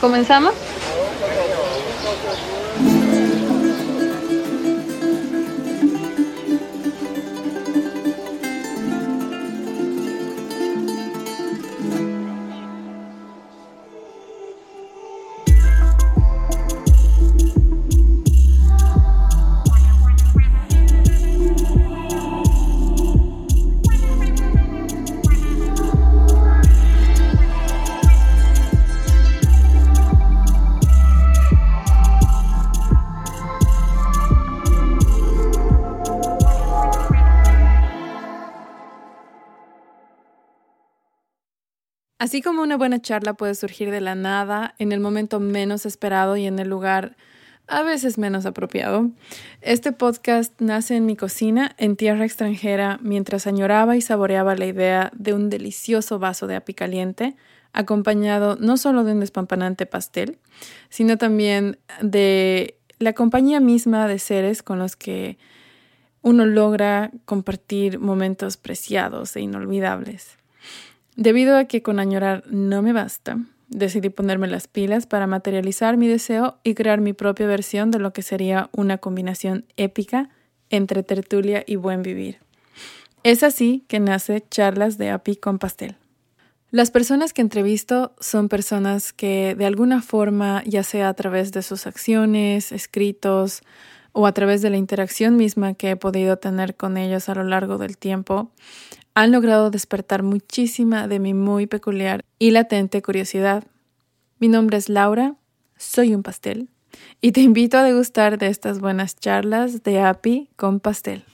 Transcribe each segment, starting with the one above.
¿Comenzamos? Así como una buena charla puede surgir de la nada, en el momento menos esperado y en el lugar a veces menos apropiado, este podcast nace en mi cocina en tierra extranjera mientras añoraba y saboreaba la idea de un delicioso vaso de api caliente, acompañado no solo de un despampanante pastel, sino también de la compañía misma de seres con los que uno logra compartir momentos preciados e inolvidables. Debido a que con añorar no me basta, decidí ponerme las pilas para materializar mi deseo y crear mi propia versión de lo que sería una combinación épica entre tertulia y buen vivir. Es así que nace Charlas de API con Pastel. Las personas que entrevisto son personas que de alguna forma, ya sea a través de sus acciones, escritos o a través de la interacción misma que he podido tener con ellos a lo largo del tiempo, han logrado despertar muchísima de mi muy peculiar y latente curiosidad. Mi nombre es Laura, soy un pastel, y te invito a degustar de estas buenas charlas de API con pastel.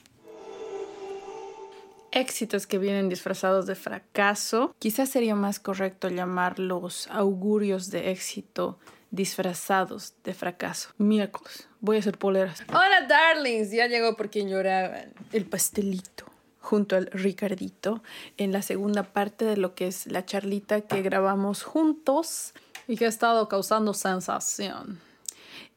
Éxitos que vienen disfrazados de fracaso, quizás sería más correcto llamarlos augurios de éxito disfrazados de fracaso. Miércoles, voy a hacer poleras. Hola darlings, ya llegó por quien lloraban. El pastelito junto al Ricardito en la segunda parte de lo que es la charlita que grabamos juntos y que ha estado causando sensación.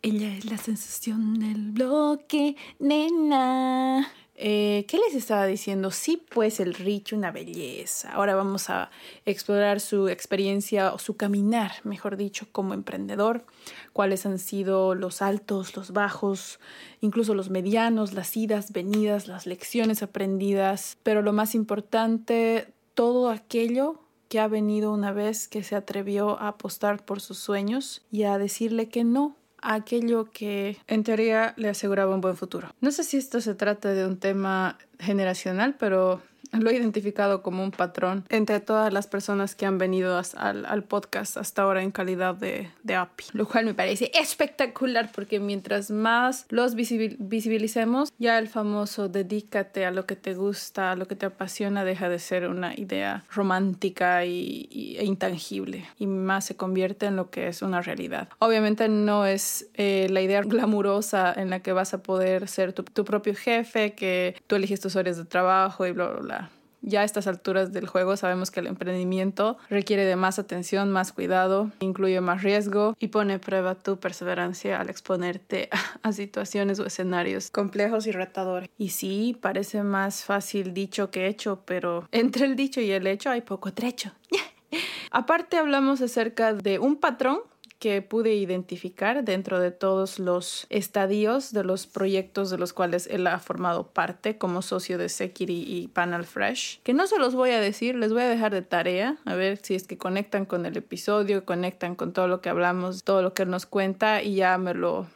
Ella es la sensación del bloque, nena. Eh, ¿Qué les estaba diciendo? Sí, pues el Rich, una belleza. Ahora vamos a explorar su experiencia o su caminar, mejor dicho, como emprendedor. Cuáles han sido los altos, los bajos, incluso los medianos, las idas, venidas, las lecciones aprendidas. Pero lo más importante, todo aquello que ha venido una vez que se atrevió a apostar por sus sueños y a decirle que no aquello que en teoría le aseguraba un buen futuro. No sé si esto se trata de un tema generacional, pero lo he identificado como un patrón entre todas las personas que han venido al, al, podcast hasta ahora en calidad de, de API, lo cual me parece espectacular porque mientras más los visibilicemos, ya el famoso dedícate a lo que te gusta, a lo que te apasiona, deja de ser una idea romántica y, e intangible. Y más se convierte en lo que es una realidad. Obviamente no es eh, la idea glamurosa en la que vas a poder ser tu, tu propio jefe, que tú eliges tus horas de trabajo y bla, bla, bla ya a estas alturas del juego sabemos que el emprendimiento requiere de más atención, más cuidado, incluye más riesgo y pone a prueba tu perseverancia al exponerte a situaciones o escenarios complejos y retadores. Y sí, parece más fácil dicho que hecho, pero entre el dicho y el hecho hay poco trecho. Aparte hablamos acerca de un patrón que pude identificar dentro de todos los estadios de los proyectos de los cuales él ha formado parte como socio de Sekiri y Panel Fresh, que no se los voy a decir, les voy a dejar de tarea, a ver si es que conectan con el episodio, conectan con todo lo que hablamos, todo lo que él nos cuenta y ya me lo,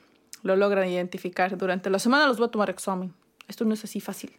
lo logran identificar. Durante la semana los voy a tomar examen. Esto no es así fácil.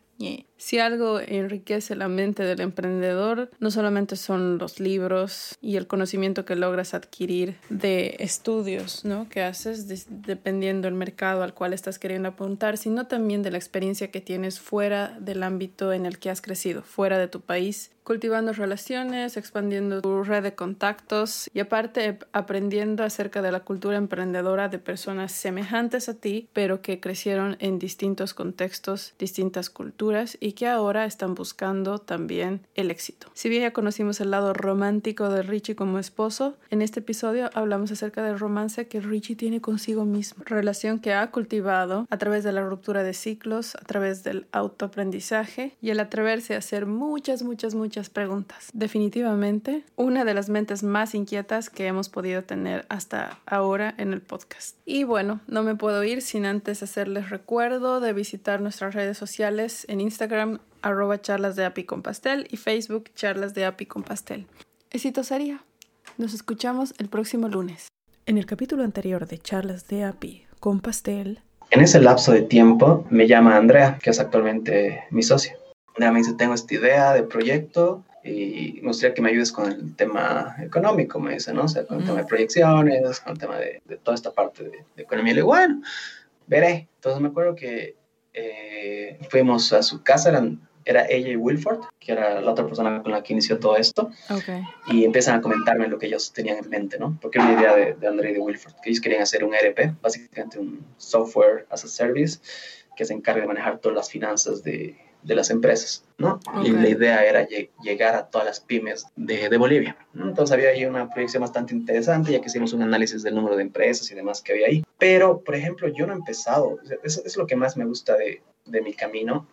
Si algo enriquece la mente del emprendedor, no solamente son los libros y el conocimiento que logras adquirir de estudios ¿no? que haces dependiendo del mercado al cual estás queriendo apuntar, sino también de la experiencia que tienes fuera del ámbito en el que has crecido, fuera de tu país cultivando relaciones, expandiendo tu red de contactos y aparte aprendiendo acerca de la cultura emprendedora de personas semejantes a ti, pero que crecieron en distintos contextos, distintas culturas y que ahora están buscando también el éxito. Si bien ya conocimos el lado romántico de Richie como esposo, en este episodio hablamos acerca del romance que Richie tiene consigo mismo, relación que ha cultivado a través de la ruptura de ciclos, a través del autoaprendizaje y el atreverse a hacer muchas, muchas, muchas muchas preguntas. Definitivamente, una de las mentes más inquietas que hemos podido tener hasta ahora en el podcast. Y bueno, no me puedo ir sin antes hacerles recuerdo de visitar nuestras redes sociales en Instagram, arroba charlas de api con pastel y Facebook charlas de api con pastel. Éxito sería. Nos escuchamos el próximo lunes. En el capítulo anterior de charlas de api con pastel. En ese lapso de tiempo me llama Andrea, que es actualmente mi socio. Andrea me dice, tengo esta idea de proyecto y me gustaría que me ayudes con el tema económico, me dice, ¿no? O sea, con el tema de proyecciones, con el tema de, toda esta parte de, economía. Y le digo, bueno, veré. Entonces me acuerdo que eh, fuimos a su casa, eran era ella y Wilford, que era la otra persona con la que inició todo esto. Okay. Y empiezan a comentarme lo que ellos tenían en mente, ¿no? Porque era una idea de, de André y de Wilford, que ellos querían hacer un ERP, básicamente un software as a service, que se encargue de manejar todas las finanzas de, de las empresas, ¿no? Y la idea era llegar a todas las pymes de, de Bolivia. Entonces había ahí una proyección bastante interesante, ya que hicimos un análisis del número de empresas y demás que había ahí. Pero, por ejemplo, yo no he empezado, eso es lo que más me gusta de, de mi camino.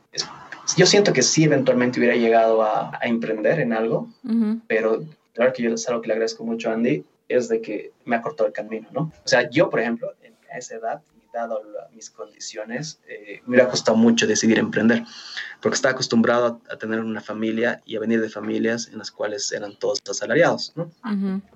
yo siento que sí eventualmente hubiera llegado a, a emprender en algo, pero claro que yo es algo que le agradezco mucho a Andy, es de que me ha cortado el camino, ¿no? O sea, yo, por ejemplo, a esa edad, dado mis condiciones, eh, me hubiera costado mucho decidir emprender, porque estaba acostumbrado a, tener una familia y a venir de familias en las cuales eran todos asalariados, ¿no?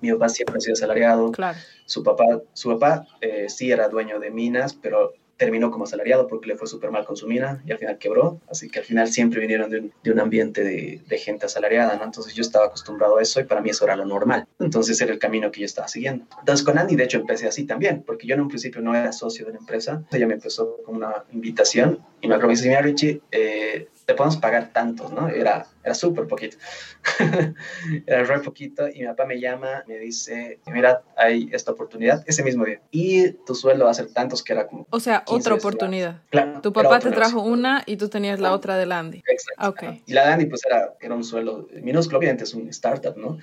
Mi papá siempre ha sido asalariado, claro. su papá, su papá eh, sí era dueño de minas, pero terminó como asalariado porque le fue súper mal con su mina y al final quebró. Así que al final siempre vinieron de un, de un ambiente de, de, gente asalariada, ¿no? Entonces yo estaba acostumbrado a eso y para mí eso era lo normal. Entonces era el camino que yo estaba siguiendo. Entonces con Andy, de hecho, empecé así también, porque yo en un principio no era socio de la empresa. Ella me empezó con una invitación y me dice, mira Richie, eh, te podemos pagar tantos, ¿no? Era, era súper poquito. era re poquito y mi papá me llama, me dice, mira, hay esta oportunidad ese mismo día. Y tu sueldo va a ser tantos que era como... O sea, otra oportunidad. Claro. Tu papá te trajo una y tú tenías la otra de Landy. Exacto. Okay. Y la de Andy pues era, era un sueldo minúsculo, obviamente es un startup, ¿no?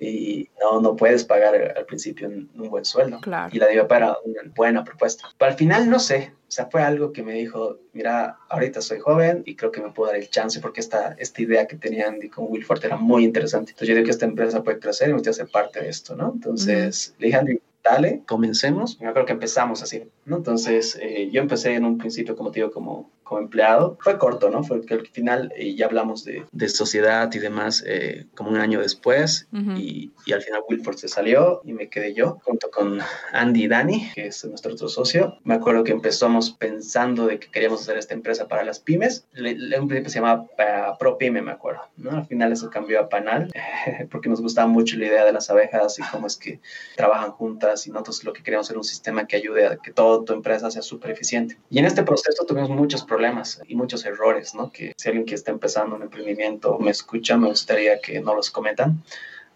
Y no, no puedes pagar al principio un, un buen sueldo. Claro. Y la de mi papá era una buena propuesta. Pero al final, no sé, sea, fue algo que me dijo, mira, ahorita soy joven y creo que me puedo dar el chance porque esta, esta idea que tenía Andy con Wilford era muy interesante. Entonces yo digo que esta empresa puede crecer y me gustaría parte de esto, ¿no? Entonces uh -huh. le dije a Andy, dale, comencemos. Yo creo que empezamos así, ¿no? Entonces eh, yo empecé en un principio, como te digo, como, como empleado. Fue corto, ¿no? Fue que al final eh, ya hablamos de, de, sociedad y demás eh, como un año después uh -huh. y, y, al final Wilford se salió y me quedé yo junto con Andy y Dani, que es nuestro otro socio. Me acuerdo que empezamos pensando de que queríamos hacer esta empresa para las pymes. Le, le un principio se llamaba uh, Pro Pyme, me acuerdo, ¿no? Al final eso cambió a Panal porque nos gustaba mucho la idea de las abejas y cómo es que trabajan juntas y nosotros lo que queríamos era un sistema que ayude a que toda tu empresa sea súper eficiente. Y en este proceso tuvimos muchos problemas y muchos errores, ¿no? Que si alguien que está empezando un emprendimiento me escucha, me gustaría que no los cometan.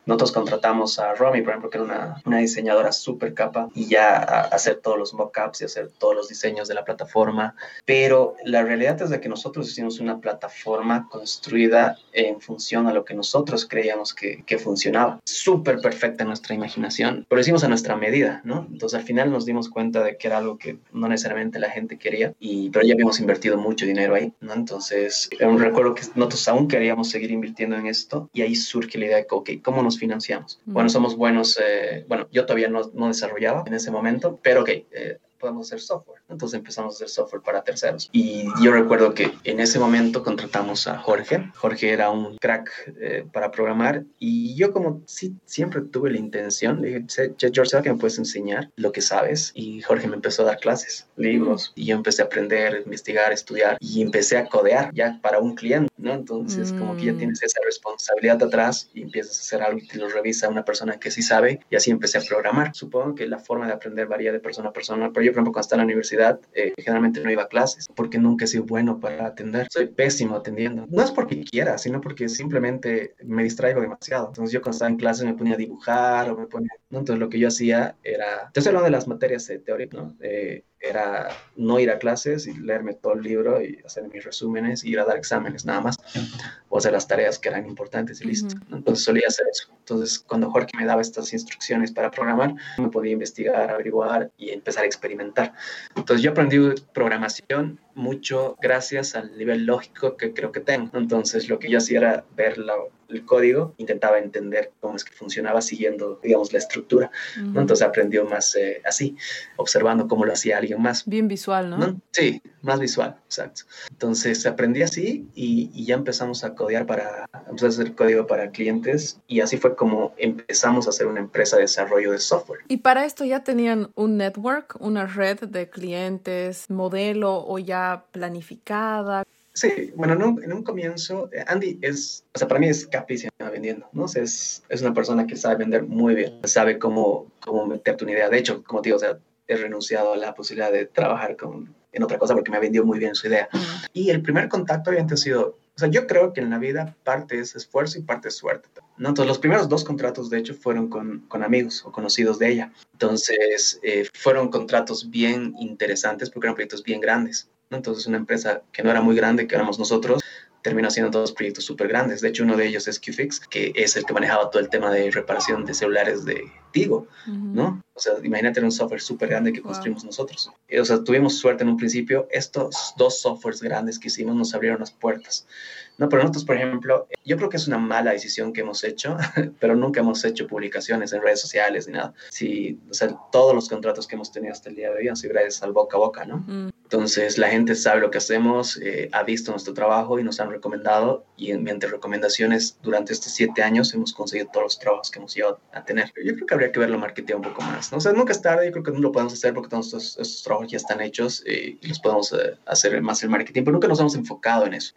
Nosotros contratamos a Romy, por ejemplo, que era una, una diseñadora súper capa, y ya a hacer todos los mockups y hacer todos los diseños de la plataforma. Pero la realidad es de que nosotros hicimos una plataforma construida en función a lo que nosotros creíamos que, que funcionaba. Súper perfecta nuestra imaginación, pero hicimos a nuestra medida, ¿no? Entonces al final nos dimos cuenta de que era algo que no necesariamente la gente quería, y, pero ya habíamos invertido mucho dinero ahí, ¿no? Entonces, recuerdo que nosotros aún queríamos seguir invirtiendo en esto, y ahí surge la idea de, ok, ¿cómo nos financiamos. Mm. Bueno, somos buenos, eh, bueno, yo todavía no, no, desarrollaba en ese momento, pero ok, eh, podemos hacer software. Entonces empezamos a hacer software para terceros. Y yo recuerdo que en ese momento contratamos a Jorge. Jorge era un crack eh, para programar y yo como sí, siempre tuve la intención, le dije, George, ¿sabes que me puedes enseñar lo que sabes? Y Jorge me empezó a dar clases, libros, y yo empecé a aprender, investigar, estudiar y empecé a codear ya para un cliente, ¿no? Entonces mm. como que ya tienes esa responsabilidad atrás y empiezas a hacer algo y te lo revisa una persona que sí sabe y así empecé a programar. Supongo que la forma de aprender varía de persona a persona, pero yo, por ejemplo, cuando estaba en la universidad, eh, generalmente no iba a clases porque nunca he sido bueno para atender. Soy pésimo atendiendo. No es porque quiera, sino porque simplemente me distraigo demasiado. Entonces yo cuando estaba en clases me ponía a dibujar o me ponía... ¿no? Entonces lo que yo hacía era... Yo estoy hablando de las materias eh, teóricas, ¿no? Eh, era no ir a clases y leerme todo el libro y hacer mis resúmenes y ir a dar exámenes nada más o hacer las tareas que eran importantes y listo. Uh -huh. Entonces solía hacer eso. Entonces cuando Jorge me daba estas instrucciones para programar, me podía investigar, averiguar y empezar a experimentar. Entonces yo aprendí programación mucho gracias al nivel lógico que creo que tengo. Entonces, lo que yo hacía era ver el código, intentaba entender cómo es que funcionaba siguiendo, digamos, la estructura. Entonces, aprendió más eh, así, observando cómo lo hacía alguien más. Bien visual, ¿no? Sí, más visual, exacto. Entonces, aprendí así y, y, ya empezamos a codear para, empezar a hacer código para clientes y así fue como empezamos a hacer una empresa de desarrollo de software. Y para esto ya tenían un network, una red de clientes, modelo o ya planificada? Sí, bueno, en un, en un, comienzo, eh, Andy es, o sea, para mí es capísima vendiendo, ¿no? O sea, es, es, una persona que sabe vender muy bien, sabe cómo, cómo meterte una idea. De hecho, como te digo, o sea, he renunciado a la posibilidad de trabajar con, en otra cosa porque me ha vendido muy bien su idea. Y el primer contacto obviamente ha sido, o sea, yo creo que en la vida parte es esfuerzo y parte es suerte. ¿no? Entonces, los primeros dos contratos, de hecho, fueron con, con amigos o conocidos de ella. Entonces, eh, fueron contratos bien interesantes porque eran proyectos bien grandes. Entonces, una empresa que no era muy grande, que éramos nosotros, terminó haciendo dos proyectos súper grandes. De hecho, uno de ellos es QFix, que es el que manejaba todo el tema de reparación de celulares de Tigo, ¿no? O sea, imagínate un software súper grande que construimos nosotros. O sea, tuvimos suerte en un principio. Estos dos softwares grandes que hicimos nos abrieron las puertas. No, pero nosotros, por ejemplo, yo creo que es una mala decisión que hemos hecho, pero nunca hemos hecho publicaciones en redes sociales ni nada. Sí, o sea, todos los contratos que hemos tenido hasta el día de hoy han sido gracias al boca a boca, ¿no? Mm. Entonces, la gente sabe lo que hacemos, eh, ha visto nuestro trabajo y nos han recomendado. Y mediante recomendaciones, durante estos siete años hemos conseguido todos los trabajos que hemos llegado a tener. Yo creo que habría que verlo marketing un poco más. ¿no? O sea, nunca es tarde, yo creo que no lo podemos hacer porque todos estos, trabajos ya están hechos eh, y los podemos eh, hacer más el marketing, pero nunca nos hemos enfocado en eso.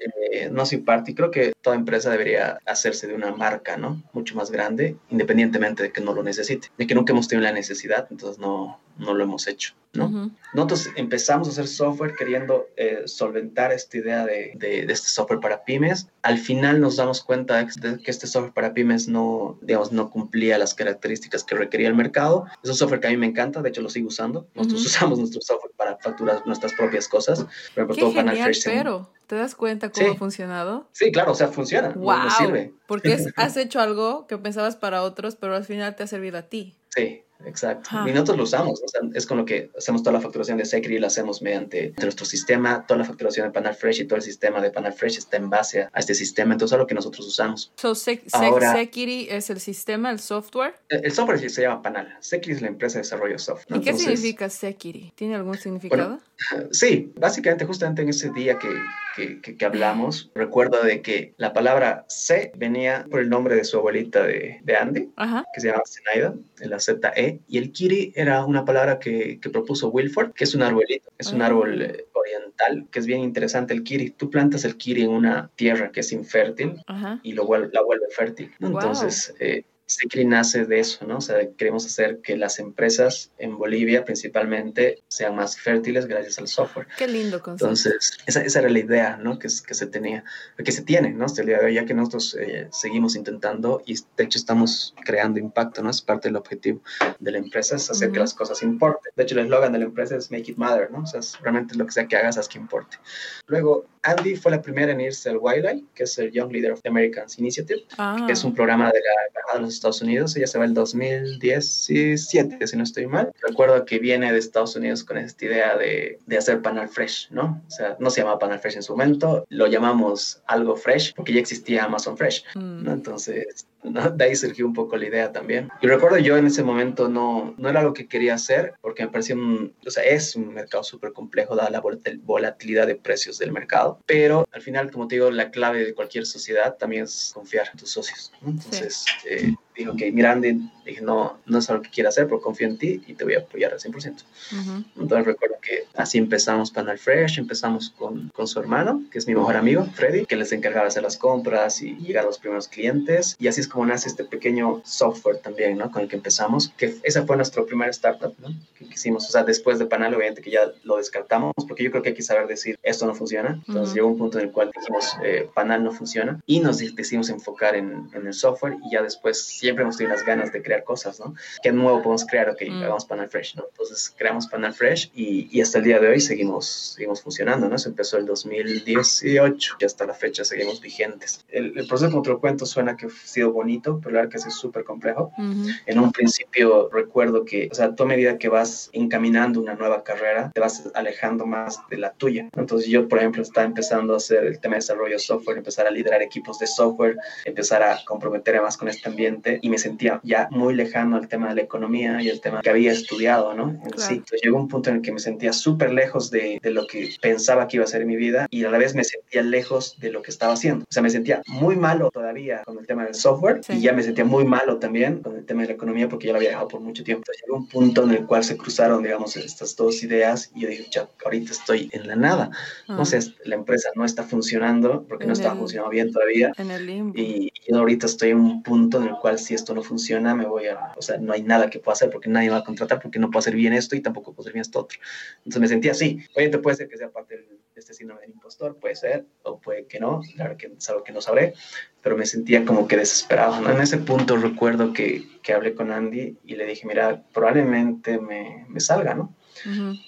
no sin parte, y creo que toda empresa debería hacerse de una marca, ¿no? Mucho más grande, independientemente de que no lo necesite. De que nunca hemos tenido la necesidad, entonces no, no lo hemos hecho, ¿no? Nosotros empezamos a hacer software queriendo eh, solventar esta idea de, de, este software para pymes. Al final nos damos cuenta de que este software para pymes no, digamos, no cumplía las características que requería el mercado. Es un software que a mí me encanta, de hecho lo sigo usando. Nosotros usamos nuestro software para facturar nuestras propias cosas. Por ejemplo, todo genial, pero ¿te das cuenta cómo ha funcionado? Sí, claro, o sea, funciona. Wow, sirve. Porque has hecho algo que pensabas para otros, pero al final te ha servido a ti. Sí, exacto. Y nosotros lo usamos, es con lo que hacemos toda la facturación de Secri, la hacemos mediante nuestro sistema, toda la facturación de Panel Fresh y todo el sistema de Panel Fresh está en base a, este sistema, entonces es lo que nosotros usamos. So, Secri es el sistema, el software. El, software se llama Panal, Secri es la empresa de desarrollo de software. ¿Y qué significa Secri? ¿Tiene algún significado? sí, básicamente justamente en ese día que, que, que, hablamos, recuerdo de que la palabra C venía por el nombre de su abuelita de, de Andy, que se llama Zenaida, en la Z-E, y el kiri era una palabra que, que propuso Wilford, que es un arbolito, es un ah. árbol oriental, que es bien interesante el kiri. Tú plantas el kiri en una tierra que es infértil y lo, la vuelve fértil. Entonces, eh, Secri nace de eso, ¿no? O sea, queremos hacer que las empresas en Bolivia principalmente sean más fértiles gracias al software. Qué lindo concepto. Entonces, esa, esa era la idea, ¿no? Que, que se tenía, que se tiene, ¿no? Hasta el día de hoy, ya que nosotros eh, seguimos intentando y de hecho estamos creando impacto, ¿no? Es parte del objetivo de la empresa, es hacer que las cosas importen. De hecho, el eslogan de la empresa es Make It Matter, ¿no? O sea, es realmente lo que sea que hagas, haz que importe. Luego, Andy fue la primera en irse al Wildlife, que es el Young Leader of the Americans Initiative, que es un programa de la Embajada de los Estados Unidos. Ella se va el 2017, si no estoy mal. Recuerdo que viene de Estados Unidos con esta idea de, de hacer panel fresh, ¿no? O sea, no se llamaba panel fresh en su momento, lo llamamos algo fresh porque ya existía Amazon Fresh, ¿no? Mm. Entonces, de ahí surgió un poco la idea también. Y recuerdo yo en ese momento no, no era lo que quería hacer porque me parecía un, o sea, es un mercado súper complejo dada la volatilidad de precios del mercado, pero al final, como te digo, la clave de cualquier sociedad también es confiar en tus socios. Entonces, eh, dijo que mira Andy, dije, no, no es algo que quiera hacer, pero confío en ti y te voy a apoyar al 100%. Entonces recuerdo que así empezamos Panel Fresh, empezamos con, con su hermano, que es mi mejor amigo, Freddy, que les encargaba hacer las compras y llegar a los primeros clientes. Y así es como nace este pequeño software también, ¿no? Con el que empezamos, que esa fue nuestro primer startup, ¿no? Que quisimos, o sea, después de Panel, obviamente que ya lo descartamos, porque yo creo que hay que saber decir, esto no funciona. Entonces llegó un punto en el cual dijimos, eh, Panel no funciona y nos decidimos enfocar en, en el software y ya después siempre hemos tenido las ganas de crear cosas, ¿no? ¿Qué nuevo podemos crear? Ok, mm. hagamos Panel Fresh, ¿no? Entonces creamos Panel Fresh y, y, hasta el día de hoy seguimos, seguimos funcionando, ¿no? Se empezó el 2018 y hasta la fecha seguimos vigentes. El, proceso como te lo cuento suena que ha sido bonito, pero la verdad que es súper complejo. En un principio recuerdo que, o sea, tú a medida que vas encaminando una nueva carrera, te vas alejando más de la tuya. Entonces yo, por ejemplo, estaba empezando a hacer el tema de desarrollo de software, empezar a liderar equipos de software, empezar a comprometerme más con este ambiente y me sentía ya muy lejano al tema de la economía y el tema que había estudiado, ¿no? En sí. Entonces llegó un punto en el que me sentía súper lejos de, de, lo que pensaba que iba a ser mi vida y a la vez me sentía lejos de lo que estaba haciendo. O sea, me sentía muy malo todavía con el tema del software y ya me sentía muy malo también con el tema de la economía porque ya lo había dejado por mucho tiempo. Entonces llegó un punto en el cual se cruzaron, digamos, estas dos ideas y yo dije, ya, ahorita estoy en la nada. no sé la empresa no está funcionando porque no estaba funcionando bien todavía. En el limbo. Y yo ahorita estoy en un punto en el cual si esto no funciona, me voy a, o sea, no hay nada que pueda hacer porque nadie va a contratar porque no puedo hacer bien esto y tampoco puedo hacer bien esto otro. Entonces me sentía así. Obviamente puede ser que sea parte de este síndrome del impostor, puede ser, o puede que no, claro que es algo que no sabré, pero me sentía como que desesperado. ¿no? En ese punto recuerdo que, que, hablé con Andy y le dije, mira, probablemente me, me salga, ¿no?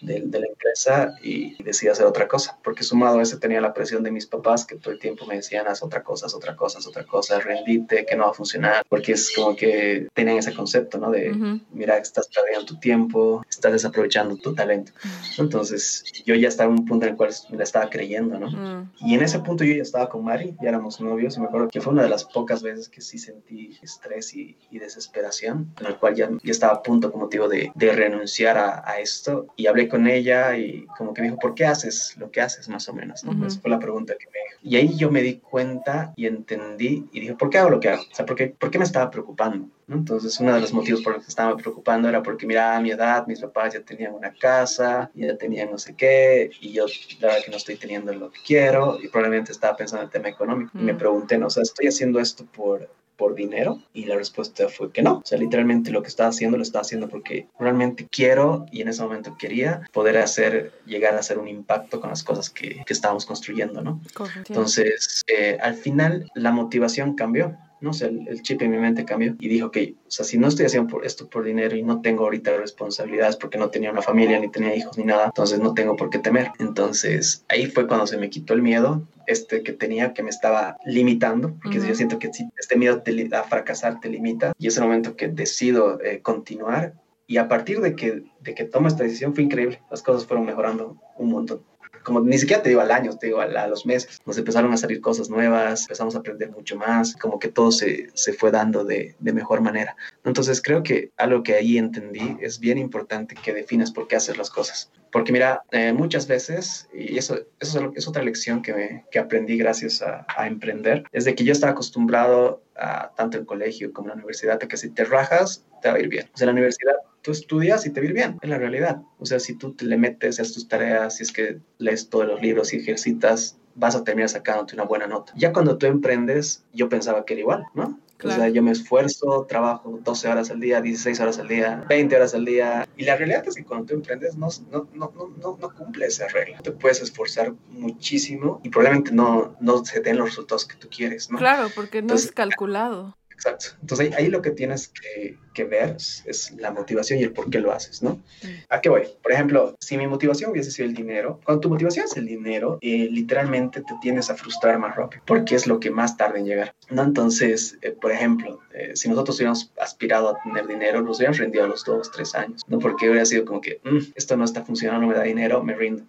De, de, la empresa y, decidí hacer otra cosa, porque sumado a eso tenía la presión de mis papás que todo el tiempo me decían, haz otra cosa, haz otra cosa, haz otra cosa, rendite, que no va a funcionar, porque es como que tenían ese concepto, ¿no? De, mira, estás perdiendo tu tiempo, estás desaprovechando tu talento. Entonces, yo ya estaba en un punto en el cual me la estaba creyendo, ¿no? Y en ese punto yo ya estaba con Mari, ya éramos novios, y me acuerdo que fue una de las pocas veces que sí sentí estrés y, desesperación, en el cual ya, ya estaba a punto, como digo, de, de renunciar a, a esto y hablé con ella y como que me dijo, ¿por qué haces lo que haces más o menos? ¿no? fue la pregunta que me dijo. Y ahí yo me di cuenta y entendí y dije, ¿por qué hago lo que hago? O sea, ¿por qué, por qué me estaba preocupando? ¿no? Entonces, uno de los motivos por los que estaba preocupando era porque, mira, a mi edad, mis papás ya tenían una casa, ya tenían no sé qué, y yo, la verdad que no estoy teniendo lo que quiero, y probablemente estaba pensando en el tema económico. Y me pregunté, ¿no? O sea, ¿estoy haciendo esto por por dinero? Y la respuesta fue que no. O sea, literalmente lo que estaba haciendo lo estaba haciendo porque realmente quiero y en ese momento quería poder hacer, llegar a hacer un impacto con las cosas que, que estábamos construyendo, ¿no? Entonces, eh, al final la motivación cambió no sé, el, chip en mi mente cambió y dijo, que, o sea, si no estoy haciendo por esto por dinero y no tengo ahorita responsabilidades porque no tenía una familia, ni tenía hijos, ni nada, entonces no tengo por qué temer. Entonces ahí fue cuando se me quitó el miedo, este que tenía, que me estaba limitando, porque yo siento que este miedo a fracasar te limita y es el momento que decido eh, continuar. Y a partir de que, de que tomo esta decisión fue increíble, las cosas fueron mejorando un montón como ni siquiera te digo al año, te digo a, los meses, nos empezaron a salir cosas nuevas, empezamos a aprender mucho más, como que todo se, se fue dando de, de, mejor manera. Entonces creo que algo que ahí entendí es bien importante que definas por qué hacer las cosas. Porque mira, eh, muchas veces, y eso, eso es, otra lección que, que aprendí gracias a, a, emprender, es de que yo estaba acostumbrado a, tanto en colegio como en la universidad, a que si te rajas, te va a ir bien. O sea, en la universidad tú estudias y te va a ir bien, es la realidad. O sea, si tú te le metes a tus tareas, si es que lees todos los libros y ejercitas, vas a terminar sacándote una buena nota. Ya cuando tú emprendes, yo pensaba que era igual, ¿no? O sea, yo me esfuerzo, trabajo 12 horas al día, 16 horas al día, 20 horas al día. Y la realidad es que cuando tú emprendes no, no, no, no, no cumple esa regla. Te puedes esforzar muchísimo y probablemente no, no se den los resultados que tú quieres, ¿no? Claro, porque no es calculado. Exacto. Entonces ahí, ahí lo que tienes que, que ver es la motivación y el por qué lo haces, ¿no? ¿A qué voy? Por ejemplo, si mi motivación hubiese sido el dinero, cuando tu motivación es el dinero, eh, literalmente te tienes a frustrar más rápido, porque es lo que más tarda en llegar, ¿no? Entonces, eh, por ejemplo, eh, si nosotros hubiéramos aspirado a tener dinero, nos hubiéramos rendido a los dos, tres años, ¿no? Porque hubiera sido como que, mm, esto no está funcionando, no me da dinero, me rindo.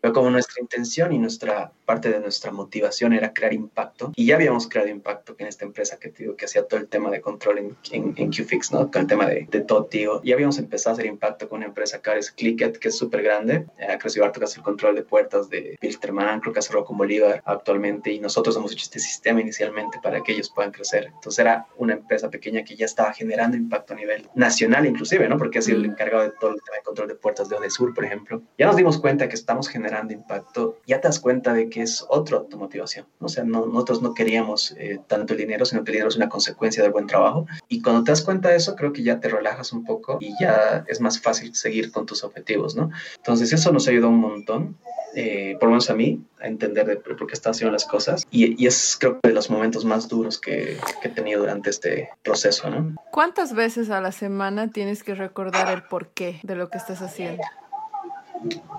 Pero como nuestra intención y nuestra parte de nuestra motivación era crear impacto, y ya habíamos creado impacto en esta empresa que te digo que hacía todo el tema de control en, en, en QFix, ¿no? Con el tema de, de todo, tío. Ya habíamos empezado a hacer impacto con una empresa que es Clicket, que es súper grande. Ha crecido harto que hace el control de puertas de Pilsterman, creo que hace con Bolívar actualmente. Y nosotros hemos hecho este sistema inicialmente para que ellos puedan crecer. Entonces era una empresa pequeña que ya estaba generando impacto a nivel nacional, inclusive, ¿no? Porque ha sido el encargado de todo el tema de control de puertas de Odesur, por ejemplo. Ya nos dimos cuenta que estamos generando impacto. Ya te das cuenta de que es otra automotivación. O sea, no, nosotros no queríamos eh, tanto el dinero, sino que el dinero es una consecuencia del buen trabajo. Y cuando te das cuenta de eso, creo que ya te relajas un poco y ya es más fácil seguir con tus objetivos, ¿no? Entonces eso nos ayudó un montón eh, por lo menos a mí, a entender de por qué estaba haciendo las cosas. Y, y, es creo que de los momentos más duros que, que, he tenido durante este proceso, ¿no? ¿Cuántas veces a la semana tienes que recordar el porqué de lo que estás haciendo?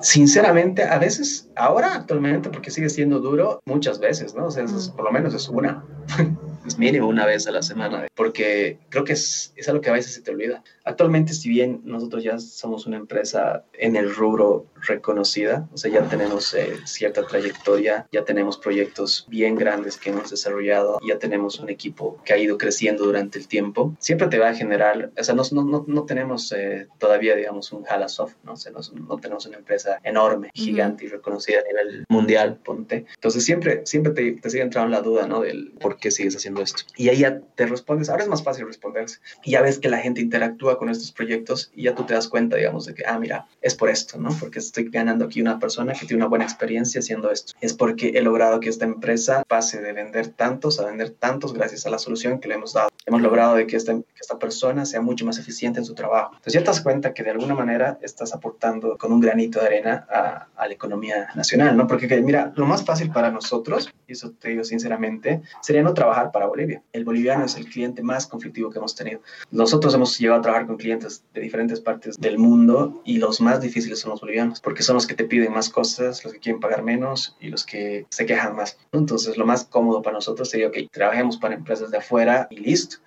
Sinceramente, a veces, ahora actualmente, porque sigue siendo duro, muchas veces, ¿no? O sea, es, por lo menos es una. es mínimo una vez a la semana, porque creo que es, es algo que a veces se te olvida. Actualmente, si bien nosotros ya somos una empresa en el rubro reconocida, o sea, ya tenemos eh, cierta trayectoria, ya tenemos proyectos bien grandes que hemos desarrollado, ya tenemos un equipo que ha ido creciendo durante el tiempo, siempre te va a generar, o sea, no, no, no tenemos eh, todavía, digamos, un Halasoft, ¿no? O sea, no, no, tenemos una empresa enorme, gigante y reconocida a nivel mundial, ponte. Entonces, siempre, siempre te, te sigue entrando la duda, ¿no? Del por qué sigues haciendo esto. Y ahí ya te respondes, ahora es más fácil responderse. Y ya ves que la gente interactúa con estos proyectos y ya tú te das cuenta, digamos, de que, ah, mira, es por esto, ¿no? Porque estoy ganando aquí una persona que tiene una buena experiencia haciendo esto. Es porque he logrado que esta empresa pase de vender tantos a vender tantos gracias a la solución que le hemos dado. Hemos logrado de que esta, que esta persona sea mucho más eficiente en su trabajo. Entonces ya te das cuenta que de alguna manera estás aportando con un granito de arena a, a la economía nacional, ¿no? Porque mira, lo más fácil para nosotros, y eso te digo sinceramente, sería no trabajar para Bolivia. El boliviano es el cliente más conflictivo que hemos tenido. Nosotros hemos llegado a trabajar con clientes de diferentes partes del mundo y los más difíciles son los bolivianos, porque son los que te piden más cosas, los que quieren pagar menos y los que se quejan más. Entonces, lo más cómodo para nosotros sería, ok, trabajemos para empresas de afuera y listo.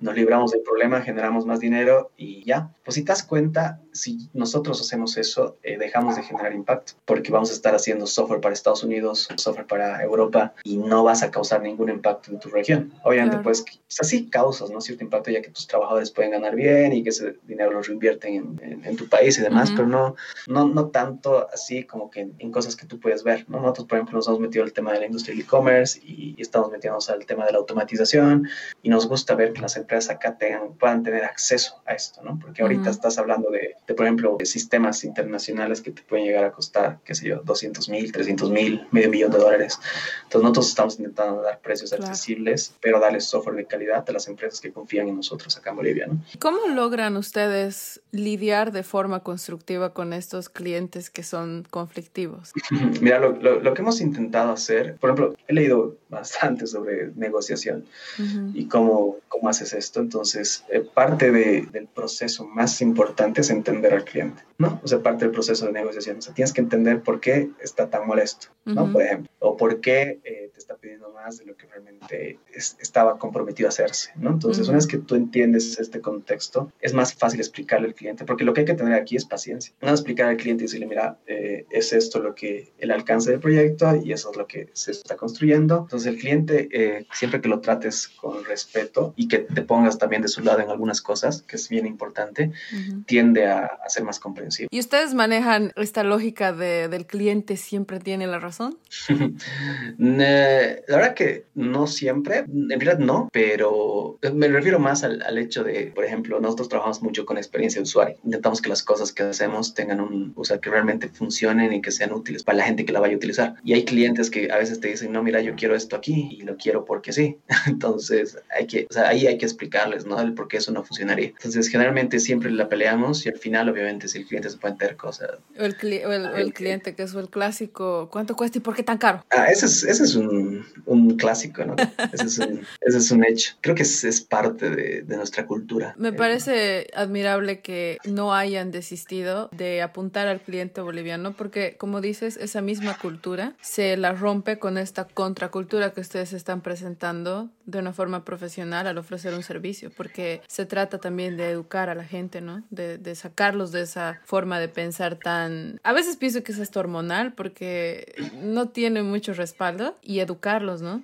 Nos libramos del problema, generamos más dinero y ya. Pues si te das cuenta, si nosotros hacemos eso, eh, dejamos de generar impacto, porque vamos a estar haciendo software para Estados Unidos, software para Europa y no vas a causar ningún impacto en tu región. Obviamente, claro. pues, así causas, ¿no? Cierto impacto ya que tus trabajadores pueden ganar bien y que ese dinero lo reinvierten en, en, en tu país y demás, uh -huh. pero no, no, no tanto así como que en, en, cosas que tú puedes ver, ¿no? Nosotros, por ejemplo, nos hemos metido al tema de la industria del e-commerce y, y, estamos metiéndonos al tema de la automatización y nos gusta ver que las empresas acá tengan, puedan tener acceso a esto, ¿no? Porque ahorita uh -huh. estás hablando de, de, por ejemplo, de sistemas internacionales que te pueden llegar a costar, qué sé yo, 200 mil, 300 mil, medio millón de dólares. Entonces nosotros estamos intentando dar precios claro. accesibles, pero darles software de calidad a las empresas que confían en nosotros acá en Bolivia. ¿no? ¿Cómo logran ustedes lidiar de forma constructiva con estos clientes que son conflictivos? Mira, lo, lo, lo, que hemos intentado hacer, por ejemplo, he leído bastante sobre negociación uh -huh. y cómo, cómo haces esto. Entonces, eh, parte de, del proceso más importante es entender al cliente, ¿no? O sea, parte del proceso de negociación. O sea, tienes que entender por qué está tan molesto, ¿no? Uh -huh. Por ejemplo, o por qué eh, te está pidiendo más de lo que realmente es, estaba comprometido a hacerse, ¿no? Entonces, uh -huh. una vez que tú entiendes este contexto, es más fácil explicarle al cliente, porque lo que hay que tener aquí es paciencia. No explicar al cliente y decirle, mira, eh, es esto lo que el alcance del proyecto y eso es lo que se está construyendo. Entonces, el cliente, eh, siempre que lo trates con respeto y que te pongas también de su lado en algunas cosas, que es bien importante, uh -huh. tiende a, a, ser más comprensivo. ¿Y ustedes manejan esta lógica de, del cliente siempre tiene la razón? la verdad que no siempre, en realidad no, pero me refiero más al, al, hecho de, por ejemplo, nosotros trabajamos mucho con experiencia de usuario. Intentamos que las cosas que hacemos tengan un, o sea, que realmente funcionen y que sean útiles para la gente que la vaya a utilizar. Y hay clientes que a veces te dicen, no, mira, yo quiero esto aquí y lo quiero porque sí. Entonces, hay que, o sea, ahí hay que explicarles, ¿no? El por qué eso no funcionaría. Entonces, generalmente siempre la peleamos y al final, obviamente, si el cliente se puede enterar cosas. O el, cli o el, el cliente, que es el clásico, ¿cuánto cuesta y por qué tan caro? Ah, ese es, ese es un, un clásico, ¿no? ese, es un, ese es un hecho. Creo que es, es parte de, de, nuestra cultura. Me parece eh, admirable que no hayan desistido de apuntar al cliente boliviano, porque, como dices, esa misma cultura se la rompe con esta contracultura que ustedes están presentando de una forma profesional al ofrecer un servicio, porque se trata también de educar a la gente, ¿no? De, sacarlos de esa forma de pensar tan... A veces pienso que es esto hormonal, porque no tiene mucho respaldo, y educarlos, ¿no?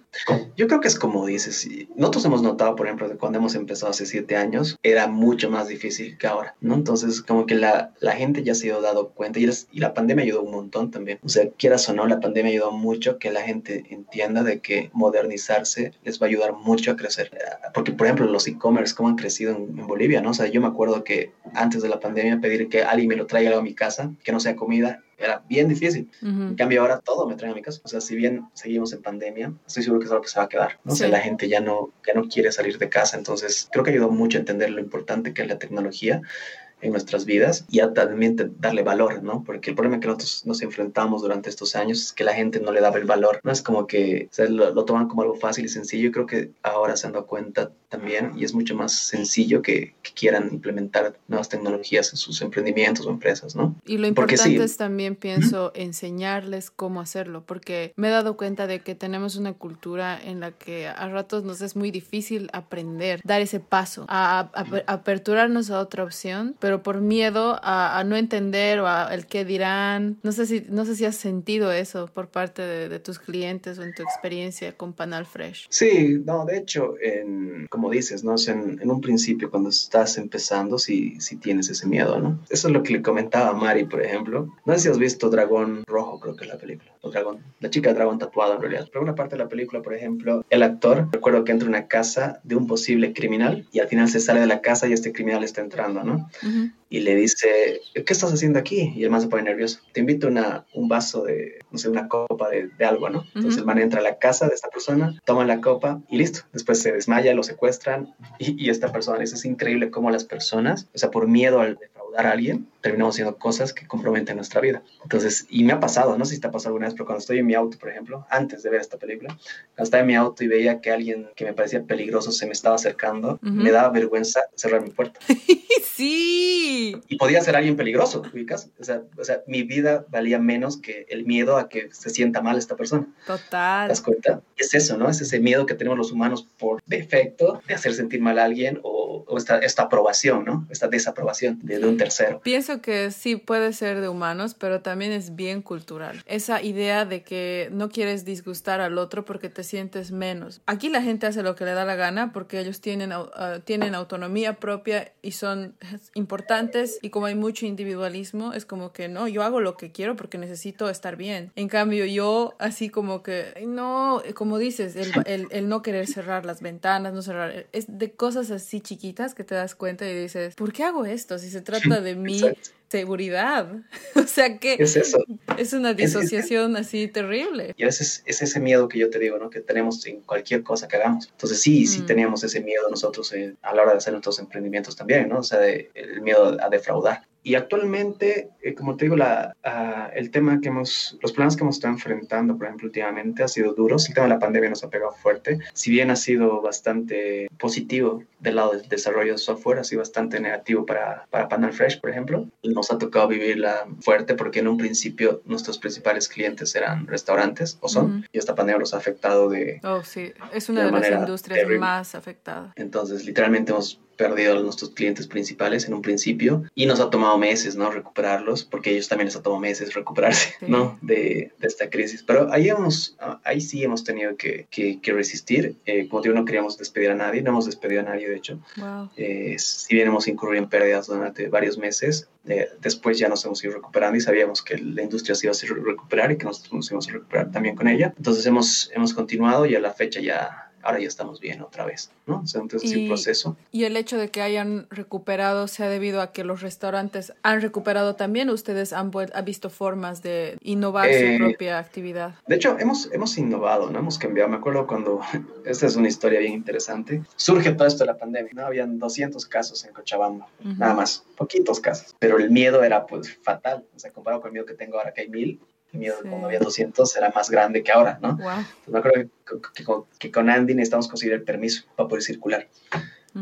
Yo creo que es como dices, nosotros hemos notado, por ejemplo, que cuando hemos empezado hace siete años, era mucho más difícil que ahora, ¿no? Entonces, como que la, gente ya se ha dado cuenta, y, y la pandemia ayudó un montón también. O sea, quieras o no, la pandemia ayudó mucho que la gente entienda de que modernizarse les va a ayudar mucho a crecer. Porque, por ejemplo, los e-commerce, cómo han crecido en, en, Bolivia, ¿no? O sea, yo me acuerdo que antes de la pandemia pedir que alguien me lo traiga a mi casa, que no sea comida, era bien difícil. Uh -huh. En cambio, ahora todo me trae a mi casa. O sea, si bien seguimos en pandemia, estoy seguro que es algo que se va a quedar. ¿no? Sí. O sea, la gente ya no, ya no quiere salir de casa. Entonces, creo que ayudó mucho a entender lo importante que es la tecnología en nuestras vidas y a también darle valor, ¿no? Porque el problema que nosotros nos enfrentamos durante estos años es que la gente no le daba el valor, no es como que lo, toman como algo fácil y sencillo, creo que ahora se han dado cuenta también y es mucho más sencillo que, quieran implementar nuevas tecnologías en sus emprendimientos o empresas, ¿no? Y lo importante es también, pienso, enseñarles cómo hacerlo, porque me he dado cuenta de que tenemos una cultura en la que a ratos nos es muy difícil aprender, dar ese paso, a, aperturarnos a otra opción, pero por miedo a, no entender o a el qué dirán. No sé si, no sé si has sentido eso por parte de, tus clientes o en tu experiencia con Panal Fresh. Sí, no, de hecho, en, como dices, ¿no? en, en, un principio, cuando estás empezando, sí, sí tienes ese miedo, ¿no? Eso es lo que le comentaba a Mari, por ejemplo. No sé si has visto Dragón Rojo, creo que es la película. O Dragón, la chica de dragón tatuado en realidad. Pero una parte de la película, por ejemplo, el actor, recuerdo que entra a una casa de un posible criminal y al final se sale de la casa y este criminal está entrando, ¿no? Y le dice, ¿qué estás haciendo aquí? Y el man se pone nervioso. Te invito a un vaso de, no sé, una copa de, algo, ¿no? Entonces el man entra a la casa de esta persona, toma la copa y listo. Después se desmaya, lo secuestran y, y esta persona, eso es increíble cómo las personas, o sea, por miedo al defraudar a alguien, terminamos haciendo cosas que comprometen nuestra vida. Entonces, y me ha pasado, no sé si te ha pasado alguna vez, pero cuando estoy en mi auto, por ejemplo, antes de ver esta película, cuando estaba en mi auto y veía que alguien que me parecía peligroso se me estaba acercando, me daba vergüenza cerrar mi puerta. sí. Y podía ser alguien peligroso, ubicas. O sea, o sea, mi vida valía menos que el miedo a que se sienta mal esta persona. Total. ¿Te das cuenta? Es eso, ¿no? Es ese miedo que tenemos los humanos por defecto de hacer sentir mal a alguien o, esta, esta aprobación, ¿no? Esta desaprobación de, de un tercero. Pienso que sí puede ser de humanos, pero también es bien cultural. Esa idea de que no quieres disgustar al otro porque te sientes menos. Aquí la gente hace lo que le da la gana porque ellos tienen, ah, tienen autonomía propia y son importantes y como hay mucho individualismo, es como que no, yo hago lo que quiero porque necesito estar bien. En cambio, yo así como que, no, como dices, el, el, el no querer cerrar las ventanas, no cerrar, es de cosas así chiquitas que te das cuenta y dices, ¿por qué hago esto? Si se trata de mí, seguridad. o sea que es, eso? es una disociación así terrible. Y a veces es ese miedo que yo te digo, ¿no? Que tenemos en cualquier cosa que hagamos. Entonces sí, sí mm. teníamos ese miedo nosotros eh, a la hora de hacer nuestros emprendimientos también, ¿no? O sea, el miedo a defraudar. Y actualmente, eh, como te digo, la, ah, el tema que hemos, los planes que hemos estado enfrentando, por ejemplo, últimamente ha sido duros. El tema de la pandemia nos ha pegado fuerte. Si bien ha sido bastante positivo del lado del desarrollo de software, ha sido bastante negativo para, para Panel Fresh, por ejemplo. Nos ha tocado vivirla fuerte porque en un principio nuestros principales clientes eran restaurantes o son, y esta pandemia los ha afectado de... Oh, sí, es una de, las industrias más afectadas. Entonces, literalmente hemos perdido a nuestros clientes principales en un principio y nos ha tomado meses, ¿no? Recuperarlos, porque ellos también les ha tomado meses recuperarse, ¿no? De, de, esta crisis. Pero ahí, hemos, ahí sí hemos tenido que, que, resistir. Eh, como digo, no queríamos despedir a nadie, no hemos despedido a nadie, de hecho. Wow. Eh, si bien hemos incurrido en pérdidas durante varios meses, eh, después ya nos hemos ido recuperando y sabíamos que la industria se iba a recuperar y que nosotros nos íbamos a recuperar también con ella. Entonces hemos, hemos continuado y a la fecha ya ahora ya estamos bien otra vez, ¿no? O sea, entonces y, proceso. Y el hecho de que hayan recuperado se ha debido a que los restaurantes han recuperado también, ustedes han, visto formas de innovar su eh, propia actividad. De hecho, hemos, hemos innovado, ¿no? Hemos cambiado. Me acuerdo cuando, esta es una historia bien interesante, surge todo esto de la pandemia, ¿no? Habían 200 casos en Cochabamba, nada más, poquitos casos, pero el miedo era pues fatal, o sea, comparado con el miedo que tengo ahora que hay mil, miedo sí. cuando había 200 era más grande que ahora, ¿no? Wow. me acuerdo que, que, con Andy necesitamos conseguir el permiso para poder circular.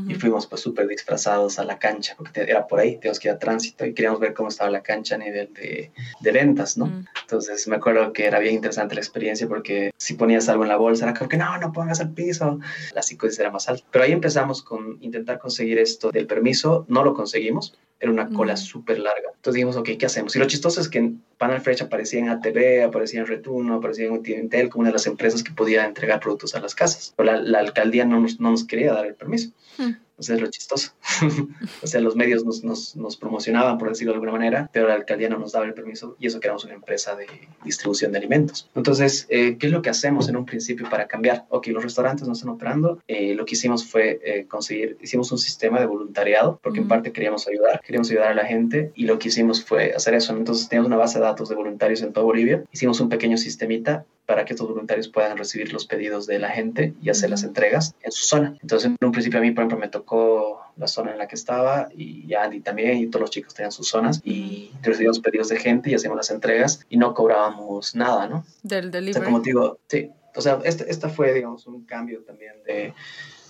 Y fuimos pues súper disfrazados a la cancha, porque era por ahí, teníamos que ir a tránsito y queríamos ver cómo estaba la cancha a nivel de, de ventas, ¿no? Entonces me acuerdo que era bien interesante la experiencia porque si ponías algo en la bolsa era como que no, no pongas al piso, la psicosis era más alta. Pero ahí empezamos con intentar conseguir esto del permiso, no lo conseguimos, era una cola súper larga. Entonces dijimos, ok, ¿qué hacemos? Y lo chistoso es que en Panel Fresh aparecía en ATV, aparecía en Retuno, aparecía en Intel como una de las empresas que podía entregar productos a las casas. Pero la, alcaldía no nos, no nos, quería dar el permiso. Hmm. O sea, es lo chistoso. o sea, los medios nos, nos, nos, promocionaban, por decirlo de alguna manera, pero la alcaldía no nos daba el permiso y eso que éramos una empresa de distribución de alimentos. Entonces, eh, ¿qué es lo que hacemos en un principio para cambiar? Ok, los restaurantes no están operando. Eh, lo que hicimos fue eh, conseguir, hicimos un sistema de voluntariado, porque en parte queríamos ayudar, queríamos ayudar a la gente y lo que hicimos fue hacer eso. Entonces, teníamos una base de datos datos de voluntarios en toda Bolivia. Hicimos un pequeño sistemita para que estos voluntarios puedan recibir los pedidos de la gente y hacer las entregas en su zona. Entonces, en un principio a mí, por ejemplo, me tocó la zona en la que estaba y Andy también y todos los chicos tenían sus zonas y recibíamos pedidos de gente y hacíamos las entregas y no cobrábamos nada, ¿no? Del delivery. O sea, como te digo, sí. O sea, este, esta fue, digamos, un cambio también de,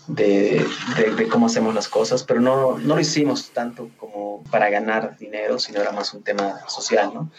de, de, cómo hacemos las cosas, pero no, no lo hicimos tanto como para ganar dinero, sino era más un tema social, ¿no?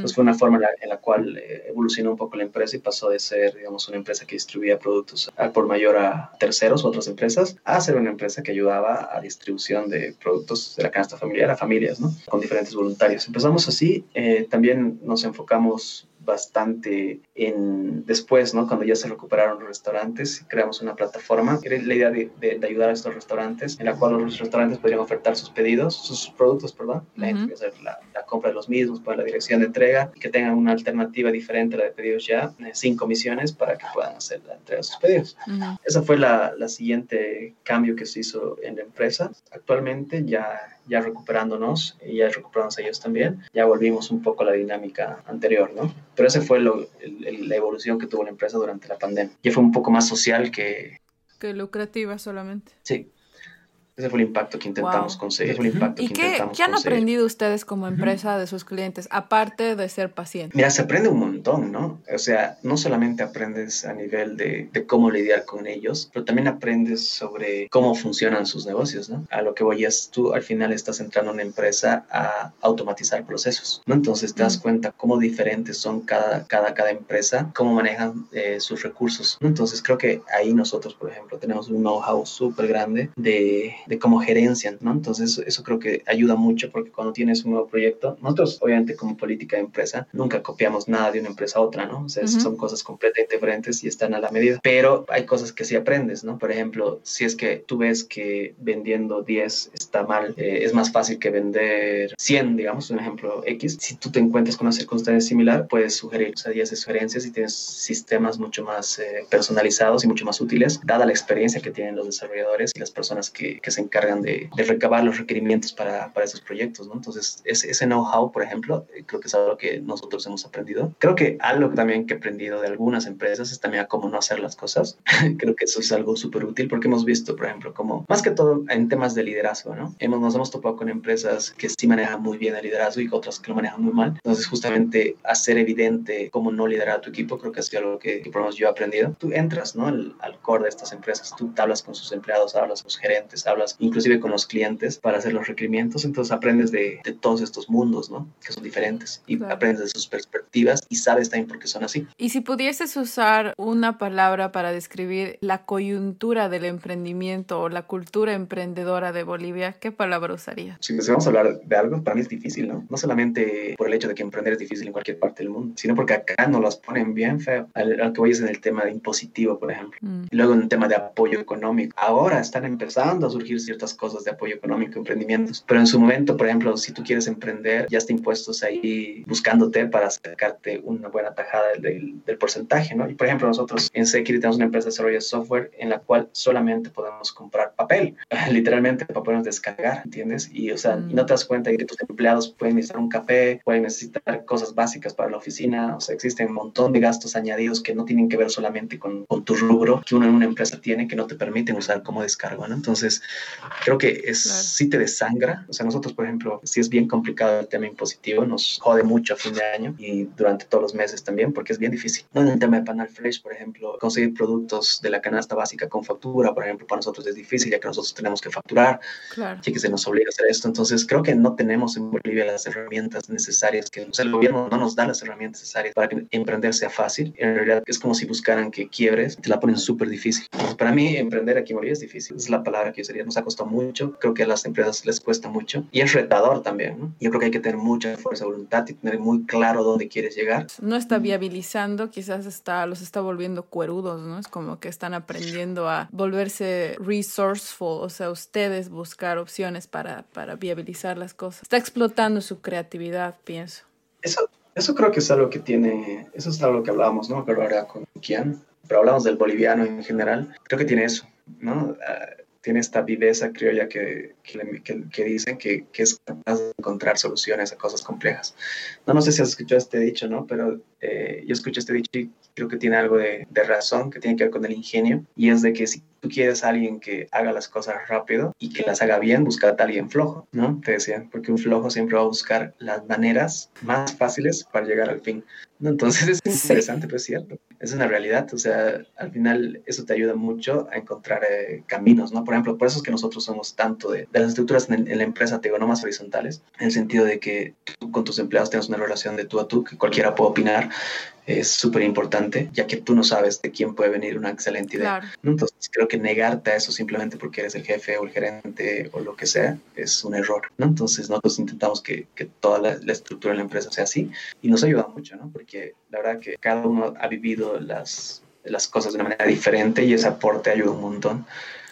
Pues fue una forma en la, cual eh, evolucionó un poco la empresa y pasó de ser, digamos, una empresa que distribuía productos por mayor a terceros u otras empresas, a ser una empresa que ayudaba a distribución de productos de la canasta familiar a familias, ¿no? Con diferentes voluntarios. Empezamos así, eh, también nos enfocamos bastante en después, ¿no? Cuando ya se recuperaron los restaurantes, creamos una plataforma. Era la idea de, de, ayudar a estos restaurantes, en la cual los restaurantes podrían ofertar sus pedidos, sus productos, perdón. La gente hacer la, compra de los mismos, para la dirección de entrega y que tengan una alternativa diferente a la de pedidos ya, eh, sin comisiones, para que puedan hacer la entrega de sus pedidos. Ese fue la, la siguiente cambio que se hizo en la empresa. Actualmente ya ya recuperándonos y ya recuperándonos ellos también, ya volvimos un poco a la dinámica anterior, ¿no? Pero ese fue lo, la evolución que tuvo la empresa durante la pandemia. Ya fue un poco más social que... Que lucrativa solamente. Sí, ese fue el impacto que intentamos conseguir. ¿Y qué, ¿qué han aprendido ustedes como empresa de sus clientes, aparte de ser pacientes? Mira, se aprende un montón, ¿no? O sea, no solamente aprendes a nivel de, de, cómo lidiar con ellos, pero también aprendes sobre cómo funcionan sus negocios, ¿no? A lo que voy es, tú al final estás entrando en una empresa a automatizar procesos, ¿no? Entonces te das cuenta cómo diferentes son cada, cada, cada empresa, cómo manejan eh, sus recursos, ¿no? Entonces creo que ahí nosotros, por ejemplo, tenemos un know-how súper grande de de cómo gerencian, ¿no? Entonces eso creo que ayuda mucho porque cuando tienes un nuevo proyecto, nosotros obviamente como política de empresa nunca copiamos nada de una empresa a otra, ¿no? O sea, son cosas completamente diferentes y están a la medida, pero hay cosas que sí aprendes, ¿no? Por ejemplo, si es que tú ves que vendiendo 10 está mal, eh, es más fácil que vender 100, digamos, un ejemplo X, si tú te encuentras con una circunstancia similar, puedes sugerir, o sea, 10 sugerencias y tienes sistemas mucho más eh, personalizados y mucho más útiles, dada la experiencia que tienen los desarrolladores y las personas que, que se encargan de, de recabar los requerimientos para, para, esos proyectos, ¿no? Entonces, ese, ese know-how, por ejemplo, eh, creo que es algo que nosotros hemos aprendido. Creo que algo también que he aprendido de algunas empresas es también a cómo no hacer las cosas. creo que eso es algo súper útil porque hemos visto, por ejemplo, como más que todo en temas de liderazgo, ¿no? Hemos, nos hemos topado con empresas que sí manejan muy bien el liderazgo y otras que lo manejan muy mal. Entonces, justamente hacer evidente cómo no liderar a tu equipo, creo que es algo que, que por lo menos yo he aprendido. Tú entras, ¿no? Al, al core de estas empresas, tú hablas con sus empleados, hablas con sus gerentes, hablas inclusive con los clientes para hacer los requerimientos. Entonces aprendes de, de todos estos mundos, ¿no? Que son diferentes y aprendes de sus perspectivas y sabes también por qué son así. Y si pudieses usar una palabra para describir la coyuntura del emprendimiento o la cultura emprendedora de Bolivia, ¿qué palabra usaría? Si vamos a hablar de algo, para mí es difícil, ¿no? No solamente por el hecho de que emprender es difícil en cualquier parte del mundo, sino porque acá nos las ponen bien feo. Al, al que voy es en el tema de impositivo, por ejemplo. Mm. Y luego en el tema de apoyo económico. Ahora están empezando a surgir ciertas cosas de apoyo económico, emprendimientos. Pero en su momento, por ejemplo, si tú quieres emprender, ya está impuestos ahí buscándote para sacarte una buena tajada del, del porcentaje, ¿no? Y por ejemplo, nosotros en Security tenemos una empresa de desarrollo de software en la cual solamente podemos comprar papel, literalmente para podernos descargar, ¿entiendes? Y, o sea, y no te das cuenta de que tus empleados pueden necesitar un café, pueden necesitar cosas básicas para la oficina, o sea, existen un montón de gastos añadidos que no tienen que ver solamente con, con tu rubro que uno en una empresa tiene que no te permiten usar como descarga, ¿no? Entonces, creo que es, sí te desangra. O sea, nosotros, por ejemplo, si es bien complicado el tema impositivo, nos jode mucho a fin de año y durante todos los meses también, porque es bien difícil. ¿no? En el tema de Panal Fresh, por ejemplo, conseguir productos de la canasta básica con factura, por ejemplo, para nosotros es difícil, ya que nosotros tenemos que facturar, claro. ya que se nos obliga a hacer esto. Entonces, creo que no tenemos en Bolivia las herramientas necesarias, que o sea, el gobierno no nos da las herramientas necesarias para que emprender sea fácil. En realidad, es como si buscaran que quiebres, te la ponen súper difícil. Entonces, para mí, emprender aquí en Bolivia es difícil. Es la palabra que yo sería. Nos ha costado mucho. Creo que a las empresas les cuesta mucho y es retador también. ¿no? Yo creo que hay que tener mucha fuerza de voluntad y tener muy claro dónde quieres llegar. No está viabilizando, quizás está, los está volviendo cuerudos, ¿no? Es como que están aprendiendo a volverse resourceful, o sea, ustedes buscar opciones para, para viabilizar las cosas. Está explotando su creatividad, pienso. Eso, eso creo que es algo que tiene, eso es algo que hablábamos, ¿no? Pero ahora con Kian, pero hablamos del boliviano en general. Creo que tiene eso, ¿no? Uh, tiene esta viveza criolla que, que, que, dicen que, que, es capaz de encontrar soluciones a cosas complejas. No, no sé si has escuchado este dicho, ¿no? Pero eh, yo escuché este dicho y creo que tiene algo de, de, razón, que tiene que ver con el ingenio, y es de que si tú quieres a alguien que haga las cosas rápido y que las haga bien, busca a alguien flojo, ¿no? Te decía, porque un flojo siempre va a buscar las maneras más fáciles para llegar al fin. ¿no? Entonces es interesante, pero es cierto. Es una realidad. O sea, al final eso te ayuda mucho a encontrar eh, caminos, ¿no? Por ejemplo, por eso es que nosotros somos tanto de, de las estructuras en, en, la empresa, te digo, no más horizontales, en el sentido de que tú con tus empleados tienes una relación de tú a tú, que cualquiera puede opinar, es súper importante, ya que tú no sabes de quién puede venir una excelente idea. Claro. Entonces, creo que negarte a eso simplemente porque eres el jefe o el gerente o lo que sea es un error, ¿no? Entonces, nosotros intentamos que, que toda la, la, estructura de la empresa sea así y nos ayuda mucho, ¿no? Porque la verdad que cada uno ha vivido las, las cosas de una manera diferente y ese aporte ayuda un montón.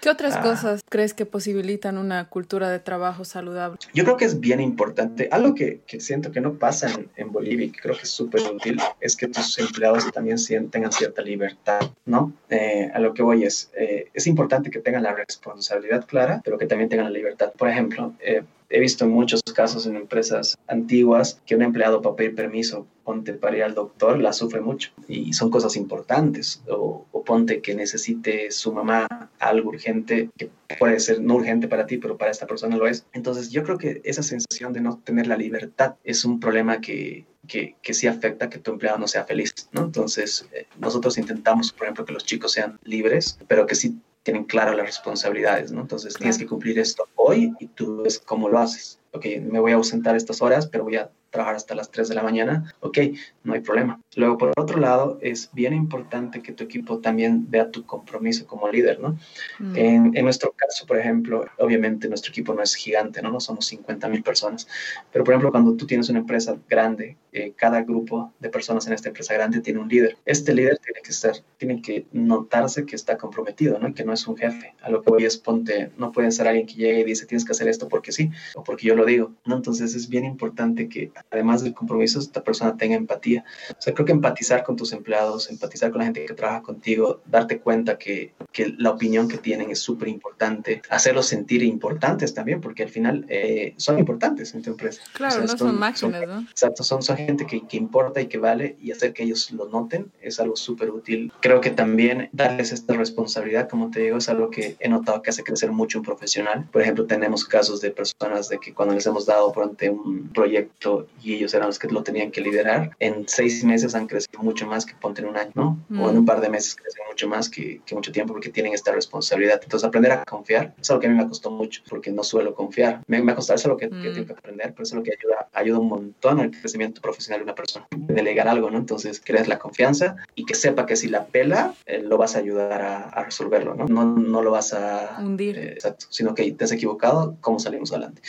¿Qué otras ah. cosas crees que posibilitan una cultura de trabajo saludable? Yo creo que es bien importante. Algo que, que siento que no pasa en, en, Bolivia y que creo que es súper útil es que tus empleados también tengan cierta libertad, ¿no? Eh, a lo que voy es, eh, es importante que tengan la responsabilidad clara, pero que también tengan la libertad. Por ejemplo, eh, he visto en muchos casos en empresas antiguas que un empleado para pedir permiso, ponte para ir al doctor, la sufre mucho y son cosas importantes. O, o, ponte que necesite su mamá algo urgente, que puede ser no urgente para ti, pero para esta persona lo es. Entonces yo creo que esa sensación de no tener la libertad es un problema que, que, que, sí afecta que tu empleado no sea feliz, ¿no? Entonces, eh, nosotros intentamos, por ejemplo, que los chicos sean libres, pero que sí tienen claras las responsabilidades, ¿no? Entonces, tienes que cumplir esto hoy y tú ves cómo lo haces. Ok, me voy a ausentar estas horas, pero voy a trabajar hasta las 3 de la mañana, ok, no hay problema. Luego, por otro lado, es bien importante que tu equipo también vea tu compromiso como líder, ¿no? Mm. En, en, nuestro caso, por ejemplo, obviamente nuestro equipo no es gigante, ¿no? No somos 50 mil personas, pero por ejemplo, cuando tú tienes una empresa grande, eh, cada grupo de personas en esta empresa grande tiene un líder. Este líder tiene que estar, tiene que notarse que está comprometido, ¿no? Que no es un jefe. A lo que voy es, ponte, no puede ser alguien que llegue y dice, tienes que hacer esto porque sí, o porque yo lo digo, ¿no? Entonces es bien importante que además del compromiso, esta persona tenga empatía. O sea, creo que empatizar con tus empleados, empatizar con la gente que trabaja contigo, darte cuenta que, que la opinión que tienen es súper importante, hacerlos sentir importantes también, porque al final eh, son importantes en tu empresa. Claro, o sea, no son, son máquinas, ¿no? Exacto, son, son gente que, que, importa y que vale y hacer que ellos lo noten es algo súper útil. Creo que también darles esta responsabilidad, como te digo, es algo que he notado que hace crecer mucho un profesional. Por ejemplo, tenemos casos de personas de que cuando les hemos dado durante un proyecto y ellos eran los que lo tenían que liderar, en seis meses han crecido mucho más que ponte en un año, ¿no? Mm. O en un par de meses crecen mucho más que, que, mucho tiempo porque tienen esta responsabilidad. Entonces, aprender a confiar es algo que a mí me costó mucho porque no suelo confiar. Me, me ha costado eso lo que, mm. que, tengo que aprender, pero eso es lo que ayuda, ayuda un montón al crecimiento profesional de una persona. Delegar algo, ¿no? Entonces, crees la confianza y que sepa que si la pela, eh, lo vas a ayudar a, a, resolverlo, ¿no? No, no lo vas a hundir. Eh, exacto, sino que te has equivocado, ¿cómo salimos adelante?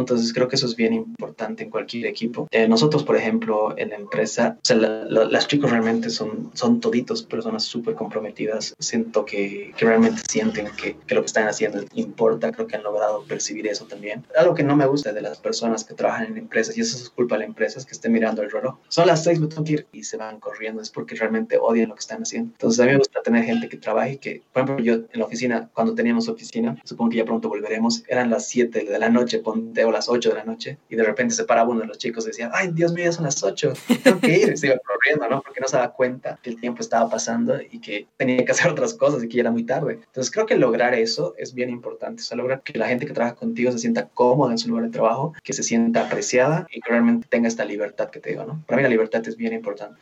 Entonces creo que eso es bien importante en cualquier equipo. Eh, nosotros, por ejemplo, en la empresa, o sea, la, la, las chicos realmente son, son toditos personas súper comprometidas. Siento que, que realmente sienten que, que, lo que están haciendo importa. Creo que han logrado percibir eso también. Algo que no me gusta de las personas que trabajan en empresas, y eso es culpa de la empresa, es que estén mirando el reloj. Son las seis, me tengo que ir y se van corriendo. Es porque realmente odian lo que están haciendo. Entonces a mí me gusta tener gente que trabaje y que, por ejemplo, yo en la oficina, cuando teníamos oficina, supongo que ya pronto volveremos, eran las siete de la noche, ponte o las 8 de la noche y de repente se paraba uno de los chicos y decía, ay, Dios mío, ya son las 8, tengo que ir. Y se iba corriendo, ¿no? Porque no se daba cuenta que el tiempo estaba pasando y que tenía que hacer otras cosas y que ya era muy tarde. Entonces creo que lograr eso es bien importante, o sea, lograr que la gente que trabaja contigo se sienta cómoda en su lugar de trabajo, que se sienta apreciada y que realmente tenga esta libertad que te digo, ¿no? Para mí la libertad es bien importante.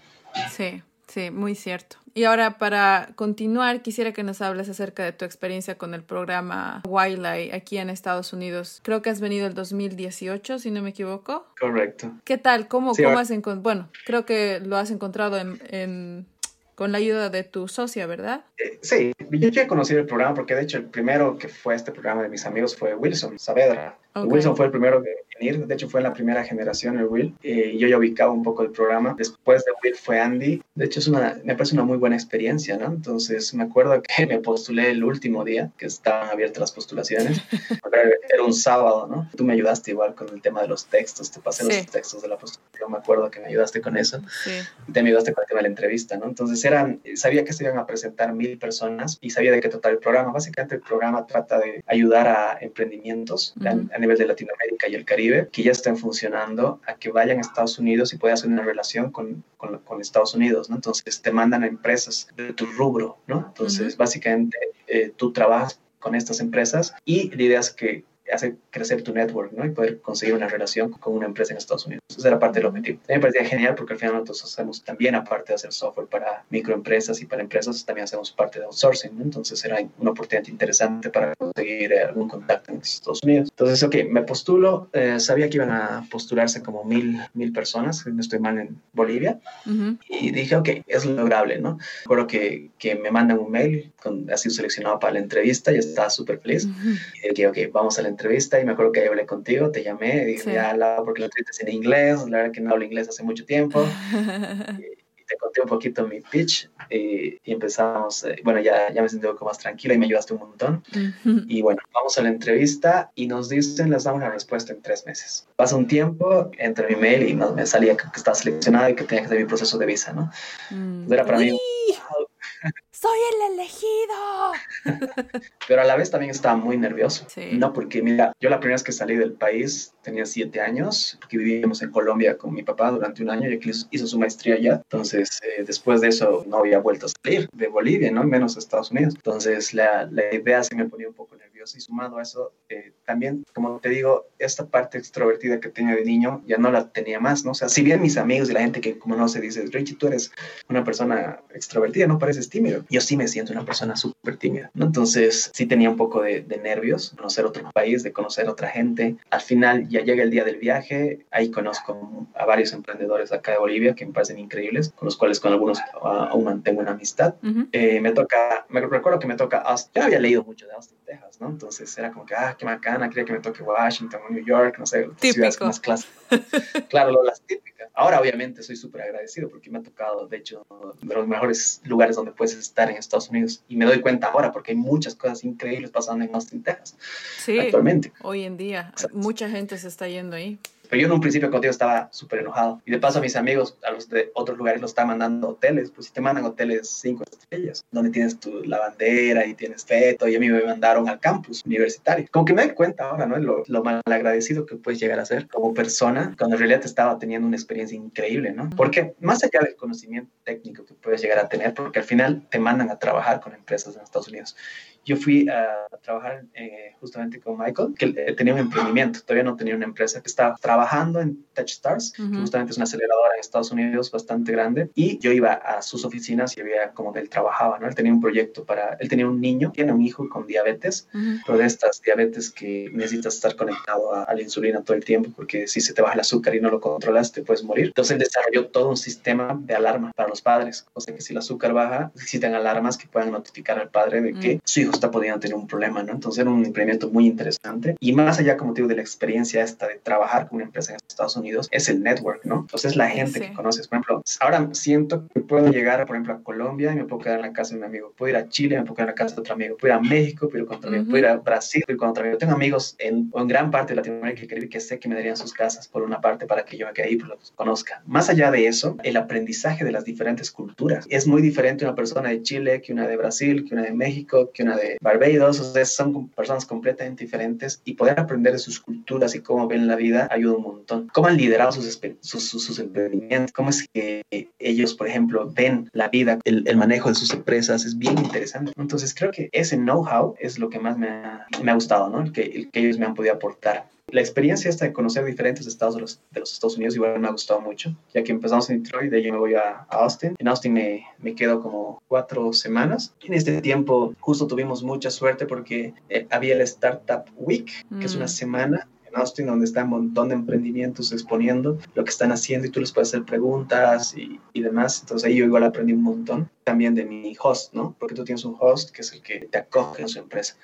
Sí, Sí, muy cierto. Y ahora para continuar, quisiera que nos hables acerca de tu experiencia con el programa Wildlife aquí en Estados Unidos. Creo que has venido el 2018, si no me equivoco. Correcto. ¿Qué tal? ¿Cómo, sí, cómo has encontrado? Bueno, creo que lo has encontrado en, en con la ayuda de tu socia, ¿verdad? Eh, sí, yo ya he conocido el programa porque de hecho el primero que fue este programa de mis amigos fue Wilson Saavedra. Okay. Wilson fue el primero que venir. De hecho, fue en la primera generación el Will. Eh, yo ya ubicaba un poco el programa. Después de Will fue Andy. De hecho, es una, me parece una muy buena experiencia, ¿no? Entonces, me acuerdo que me postulé el último día, que estaban abiertas las postulaciones. Era un sábado, ¿no? Tú me ayudaste igual con el tema de los textos. Te pasé los textos de la postulación. Me acuerdo que me ayudaste con eso. Sí. Te me ayudaste con el tema de la entrevista, ¿no? Entonces, eran, sabía que se iban a presentar mil personas y sabía de qué tratar el programa. Básicamente, el programa trata de ayudar a emprendimientos a, nivel de Latinoamérica y el Caribe que ya estén funcionando a que vayan a Estados Unidos y puedan hacer una relación con, con, con Estados Unidos, ¿no? Entonces te mandan a empresas de tu rubro, ¿no? Entonces, básicamente eh, tú trabajas con estas empresas y la idea es que hace crecer tu network, ¿no? Y poder conseguir una relación con una empresa en Estados Unidos. Esa era parte del objetivo. Mí me parecía genial porque al final nosotros hacemos también, aparte de hacer software para microempresas y para empresas, también hacemos parte de outsourcing, ¿no? Entonces era una oportunidad interesante para conseguir eh, algún contacto en Estados Unidos. Entonces, ok, me postulo, eh, sabía que iban a postularse como mil, mil personas, no estoy mal en Bolivia, y dije, ok, es lograble, ¿no? Recuerdo que, que me mandan un mail, ha sido seleccionado para la entrevista y estaba súper feliz. Y dije, ok, vamos a la entrevista y me acuerdo que hablé contigo, te llamé, y dije, ya, porque la entrevista es en inglés, la verdad que no hablo inglés hace mucho tiempo. y, te conté un poquito mi pitch y, empezamos, eh, bueno, ya, ya me sentí un poco más tranquila y me ayudaste un montón. Y bueno, vamos a la entrevista y nos dicen, les damos la respuesta en tres meses. Pasa un tiempo, entra mi mail y me salía que, estaba seleccionado y que tenía que hacer mi proceso de visa, ¿no? Mm. Era para mí soy el elegido. Pero a la vez también estaba muy nervioso. No, porque mira, yo la primera vez que salí del país tenía siete años, porque vivíamos en Colombia con mi papá durante un año y aquí hizo su maestría allá. Entonces, eh, después de eso no había vuelto a salir de Bolivia, ¿no? Menos a Estados Unidos. Entonces, la, la idea se me ponía un poco nerviosa y sumado a eso, eh, también, como te digo, esta parte extrovertida que tenía de niño ya no la tenía más, ¿no? O sea, si bien mis amigos y la gente que como no se dice, Richie, tú eres una persona extrovertida, no pareces tímido. Yo sí me siento una persona súper tímida, ¿no? Entonces, sí tenía un poco de, de nervios, conocer otro país, de conocer otra gente. Al final, ya llega el día del viaje, ahí conozco a varios emprendedores acá de Bolivia que me parecen increíbles, con los cuales con algunos aún mantengo una amistad. Eh, me toca, me recuerdo que me toca Austin, ya había leído mucho de Austin, Texas, ¿no? Entonces era como que, ah, qué bacana, quería que me toque Washington o New York, no sé, ciudades más clásicas. claro, las típicas. Ahora obviamente soy súper agradecido porque me ha tocado, de hecho, de los mejores lugares donde puedes estar en Estados Unidos. Y me doy cuenta ahora porque hay muchas cosas increíbles pasando en Austin, Texas. Sí, actualmente. Hoy en día, mucha gente se está yendo ahí. Pero yo en un principio contigo estaba súper enojado. Y de paso a mis amigos, a los de otros lugares, los están mandando hoteles. Pues si te mandan hoteles cinco estrellas, donde tienes tu lavandera y tienes feto, y a mí me mandaron al campus universitario. Como que me doy cuenta ahora, ¿no? Lo, lo mal agradecido que puedes llegar a ser como persona, cuando en realidad te estaba teniendo una experiencia increíble, ¿no? Porque más allá del conocimiento técnico que puedes llegar a tener, porque al final te mandan a trabajar con empresas en Estados Unidos yo fui a trabajar eh, justamente con Michael, que tenía un emprendimiento, todavía no tenía una empresa, que estaba trabajando en TechStars, que justamente es una aceleradora en Estados Unidos bastante grande, y yo iba a sus oficinas y había como que él trabajaba, ¿no? Él tenía un proyecto para, él tenía un niño, tiene un hijo con diabetes, pero de estas diabetes que necesitas estar conectado a, la insulina todo el tiempo, porque si se te baja el azúcar y no lo controlas, te puedes morir. Entonces él desarrolló todo un sistema de alarma para los padres, o sea que si el azúcar baja, existen alarmas que puedan notificar al padre de que su hijo está pudiendo tener un problema, ¿no? Entonces era un emprendimiento muy interesante. Y más allá, como te digo, de la experiencia esta de trabajar con una empresa en Estados Unidos, es el network, ¿no? Entonces la gente que conoces. Por ejemplo, ahora siento que puedo llegar, por ejemplo, a Colombia y me puedo quedar en la casa de un amigo. Puedo ir a Chile, me puedo quedar en la casa de otro amigo. Puedo ir a México, puedo ir con otro amigo. Puedo ir a Brasil, puedo ir con otro amigo. Tengo amigos en, en gran parte de Latinoamérica que, que sé que me darían sus casas por una parte para que yo me quede ahí y los conozca. Más allá de eso, el aprendizaje de las diferentes culturas. Es muy diferente una persona de Chile que una de Brasil, que una de México, que una de Barbados son personas completamente diferentes y poder aprender de sus culturas y cómo ven la vida ayuda un montón. Cómo han liderado sus, sus, sus, emprendimientos, cómo es que ellos, por ejemplo, ven la vida, el, el, manejo de sus empresas, es bien interesante. Entonces creo que ese know-how es lo que más me ha, me ha gustado, ¿no? El que, el que ellos me han podido aportar la experiencia esta de conocer diferentes estados de los, de los, Estados Unidos igual me ha gustado mucho, ya que empezamos en Detroit, de ahí me voy a, Austin. En Austin me, me, quedo como cuatro semanas. En este tiempo justo tuvimos mucha suerte porque eh, había el Startup Week, que es una mm. semana en Austin donde está un montón de emprendimientos exponiendo lo que están haciendo y tú les puedes hacer preguntas y, y, demás. Entonces ahí yo igual aprendí un montón también de mi host, ¿no? Porque tú tienes un host que es el que te acoge en su empresa.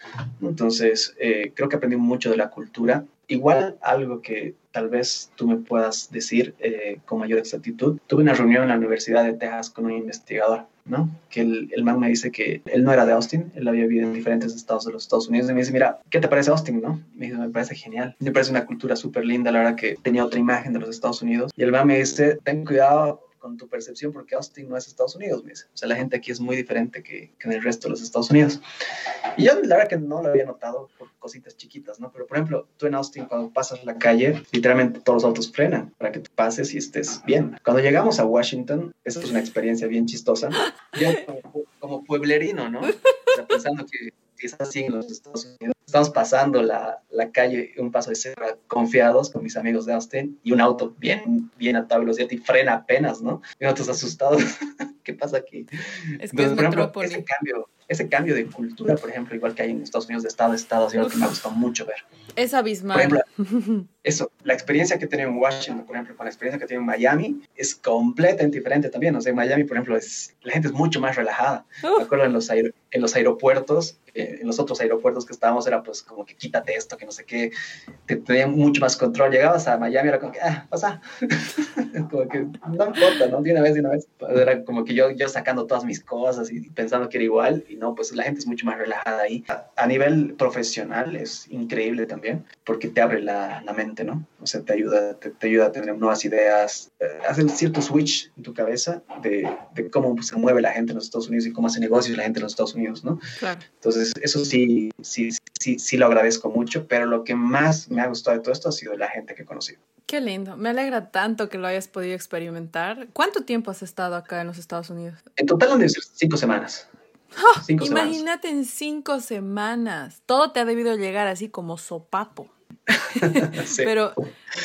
Entonces eh, creo que aprendí mucho de la cultura igual algo que tal vez tú me puedas decir eh, con mayor exactitud. Tuve una reunión en la Universidad de Texas con un investigador, ¿no? Que el, el, man me dice que él no era de Austin, él había vivido en diferentes estados de los Estados Unidos y me dice, mira, ¿qué te parece Austin, no? Me dice, me parece genial, me parece una cultura súper linda, la verdad que tenía otra imagen de los Estados Unidos. Y el man me dice, ten cuidado con tu percepción porque Austin no es Estados Unidos, me dice. O sea, la gente aquí es muy diferente que, que, en el resto de los Estados Unidos. Y yo la verdad que no lo había notado por cositas chiquitas, ¿no? Pero por ejemplo, tú en Austin cuando pasas la calle, literalmente todos los autos frenan para que tú pases y estés bien. Cuando llegamos a Washington, esa es una experiencia bien chistosa. Yo como, como pueblerino, ¿no? O sea, pensando que es así en los Estados Unidos. Estamos pasando la, la calle, un paso de cebra, confiados con mis amigos de Austin, y un auto bien, bien a toda velocidad y frena apenas, ¿no? Y nosotros asustados. ¿Qué pasa aquí? Es que Entonces, es por ejemplo, ese cambio, ese cambio de cultura, por ejemplo, igual que hay en Estados Unidos de estado a estado, es algo que me ha gustado mucho ver. Es abismal. Por ejemplo, eso, la experiencia que he tenido en Washington, por ejemplo, con la experiencia que he tenido en Miami, es completamente diferente también. O sea, en Miami, por ejemplo, es, la gente es mucho más relajada. Me acuerdo en los, aer en los aeropuertos, eh, en los otros aeropuertos que estábamos, era pues como que quítate esto, que no sé qué, te tenían mucho más control. Llegabas a Miami, era como que, ah, pasa. como que no importa, ¿no? De una vez, de una vez. Era como que yo, yo sacando todas mis cosas y pensando que era igual, y no, pues la gente es mucho más relajada ahí. A, a nivel profesional es increíble también, porque te abre la, la mente, ¿no? O sea, te ayuda, te, te ayuda a tener nuevas ideas, eh, hacer cierto switch en tu cabeza de, de cómo pues, se mueve la gente en los Estados Unidos y cómo hace negocios la gente en los Estados Unidos, ¿no? Claro. Entonces, eso sí, sí, sí, sí lo agradezco mucho, pero lo que más me ha gustado de todo esto ha sido la gente que he conocido. Qué lindo. Me alegra tanto que lo hayas podido experimentar. ¿Cuánto tiempo has estado acá en los Estados Unidos? En total han de ser cinco semanas. ¡Oh! Cinco Imagínate semanas. en cinco semanas. Todo te ha debido llegar así como sopapo. sí. Pero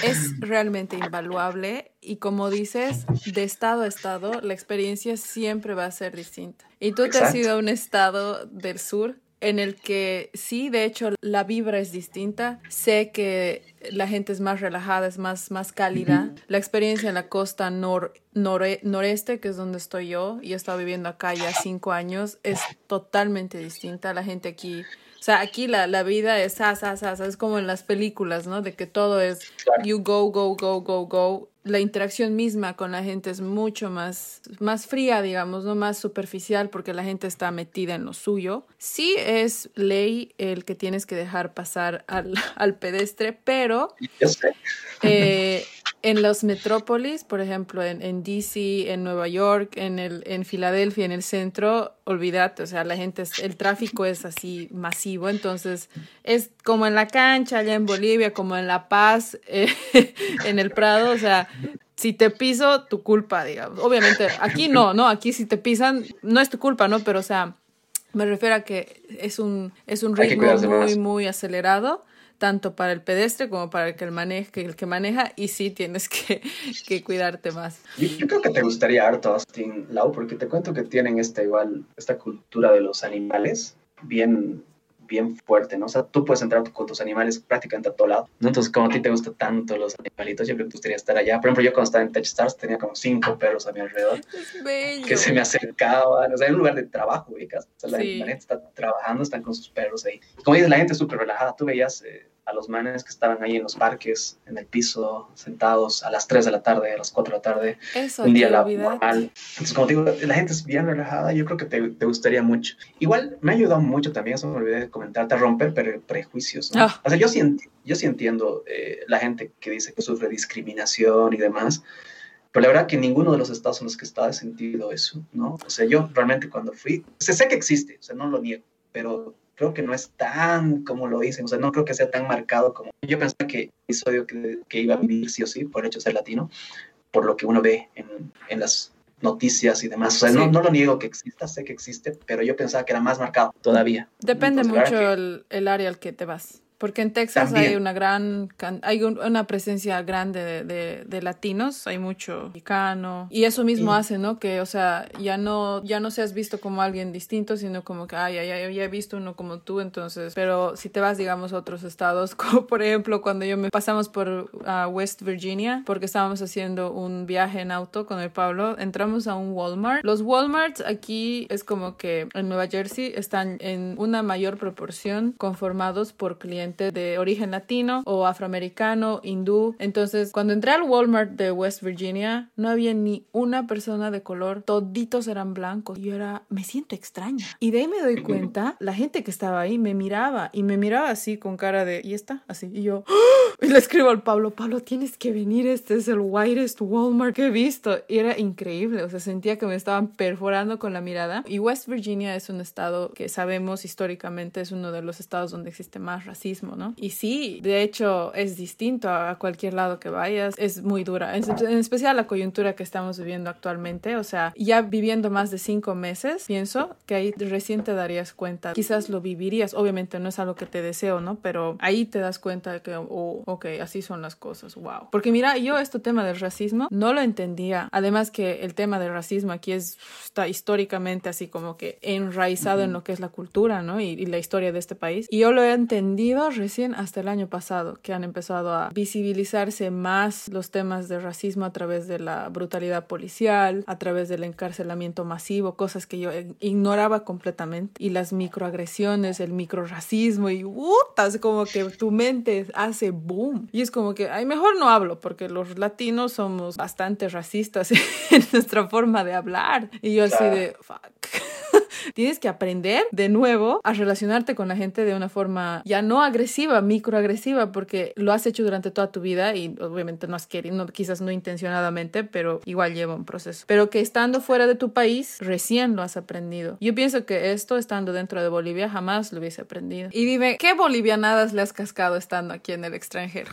es realmente invaluable y como dices, de estado a estado, la experiencia siempre va a ser distinta. Y tú Exacto. te has ido a un estado del sur en el que sí, de hecho, la vibra es distinta. Sé que la gente es más relajada, es más, más cálida. Uh -huh. La experiencia en la costa nor, nore, noreste, que es donde estoy yo, y he estado viviendo acá ya cinco años, es totalmente distinta. La gente aquí o sea, aquí la, la vida es as, as, as, es como en las películas, ¿no? De que todo es you go, go, go, go, go. La interacción misma con la gente es mucho más, más fría, digamos, no más superficial, porque la gente está metida en lo suyo. Sí es ley el que tienes que dejar pasar al, al pedestre, pero eh, en los metrópolis, por ejemplo, en, en, DC, en Nueva York, en, el, en Filadelfia, en el centro, olvídate, o sea, la gente, es, el tráfico es así masivo, entonces es como en la cancha, allá en Bolivia, como en La Paz, eh, en el Prado, o sea, si te piso, tu culpa, digamos. Obviamente, aquí no, ¿no? Aquí si te pisan, no es tu culpa, ¿no? Pero, o sea, me refiero a que es un, es un ritmo muy, muy acelerado tanto para el pedestre como para el que, el maneja, el que maneja y sí tienes que, que cuidarte más. Yo, yo, creo que te gustaría harto Austin Lau porque te cuento que tienen esta igual, esta cultura de los animales bien bien fuerte, ¿no? O sea, tú puedes entrar con tus animales prácticamente a todo lado, ¿no? Entonces, como a ti te gustan tanto los animalitos, yo creo que te gustaría estar allá. Por ejemplo, yo cuando estaba en TechStars tenía como cinco perros a mi alrededor que se me acercaban, o sea, en un lugar de trabajo, ubicas. O sea, la, sí. la, gente está trabajando, están con sus perros ahí. Como dices, la gente es súper relajada. Tú veías eh, a los manes que estaban ahí en los parques, en el piso, sentados a las 3 de la tarde, a las 4 de la tarde, Eso, un día normal. Entonces, como digo, la gente es bien relajada, yo creo que te, te, gustaría mucho. Igual me ha ayudado mucho también, eso me olvidé de comentarte, a romper pre prejuicios. ¿no? Oh. O sea, yo sí, yo sí entiendo eh, la gente que dice que sufre discriminación y demás, pero la verdad que ninguno de los estados en los que he estado he sentido eso, ¿no? O sea, yo realmente cuando fui, o sea, sé que existe, o sea, no lo niego, pero creo que no es tan como lo dicen, o sea, no creo que sea tan marcado como yo pensaba que el episodio que, que, iba a vivir sí o sí por el hecho de ser latino, por lo que uno ve en, en las noticias y demás. O sea, sí. no, no, lo niego que exista, sé que existe, pero yo pensaba que era más marcado todavía. Depende Entonces, mucho el, el, área al que te vas. Porque en Texas También. hay una gran, hay una presencia grande de, de, de, latinos, hay mucho mexicano y eso mismo sí. hace, ¿no? Que, o sea, ya no, ya no seas visto como alguien distinto, sino como que, ay, ay, ya he visto uno como tú, entonces, pero si te vas, digamos, a otros estados, como por ejemplo cuando yo me pasamos por uh, West Virginia, porque estábamos haciendo un viaje en auto con el Pablo, entramos a un Walmart. Los Walmarts aquí es como que en Nueva Jersey están en una mayor proporción conformados por clientes de origen latino o afroamericano, hindú. Entonces, cuando entré al Walmart de West Virginia, no había ni una persona de color, toditos eran blancos. Yo era, me siento extraña. Y de ahí me doy cuenta, la gente que estaba ahí me miraba y me miraba así con cara de, ¿y está? Así. Y yo, y le escribo al Pablo, Pablo, tienes que venir, este es el whitest Walmart que he visto. Era increíble, o sea, sentía que me estaban perforando con la mirada. Y West Virginia es un estado que sabemos históricamente es uno de los estados donde existe más racismo, ¿no? Y sí, de hecho es distinto a cualquier lado que vayas, es muy dura, en, especial la coyuntura que estamos viviendo actualmente, o sea, ya viviendo más de cinco meses, pienso que ahí recién te darías cuenta, quizás lo vivirías, obviamente no es algo que te deseo, ¿no? Pero ahí te das cuenta de que, oh, ok, así son las cosas, wow. Porque mira, yo este tema del racismo no lo entendía, además que el tema del racismo aquí es, está históricamente así como que enraizado en lo que es la cultura, ¿no? Y, y la historia de este país. Y yo lo he entendido recién hasta el año pasado, que han empezado a visibilizarse más los temas de racismo a través de la brutalidad policial, a través del encarcelamiento masivo, cosas que yo ignoraba completamente, y las microagresiones, el microracismo, y es como que tu mente hace boom. Y es como que, ay, mejor no hablo, porque los latinos somos bastante racistas en nuestra forma de hablar. Y yo así de, fuck. Tienes que aprender de nuevo a relacionarte con la gente de una forma ya no agresiva, microagresiva, porque lo has hecho durante toda tu vida y obviamente no has querido, quizás no intencionadamente, pero igual lleva un proceso. Pero que estando fuera de tu país, recién lo has aprendido. Yo pienso que esto, estando dentro de Bolivia, jamás lo hubiese aprendido. Y dime, ¿qué bolivianadas le has cascado estando aquí en el extranjero?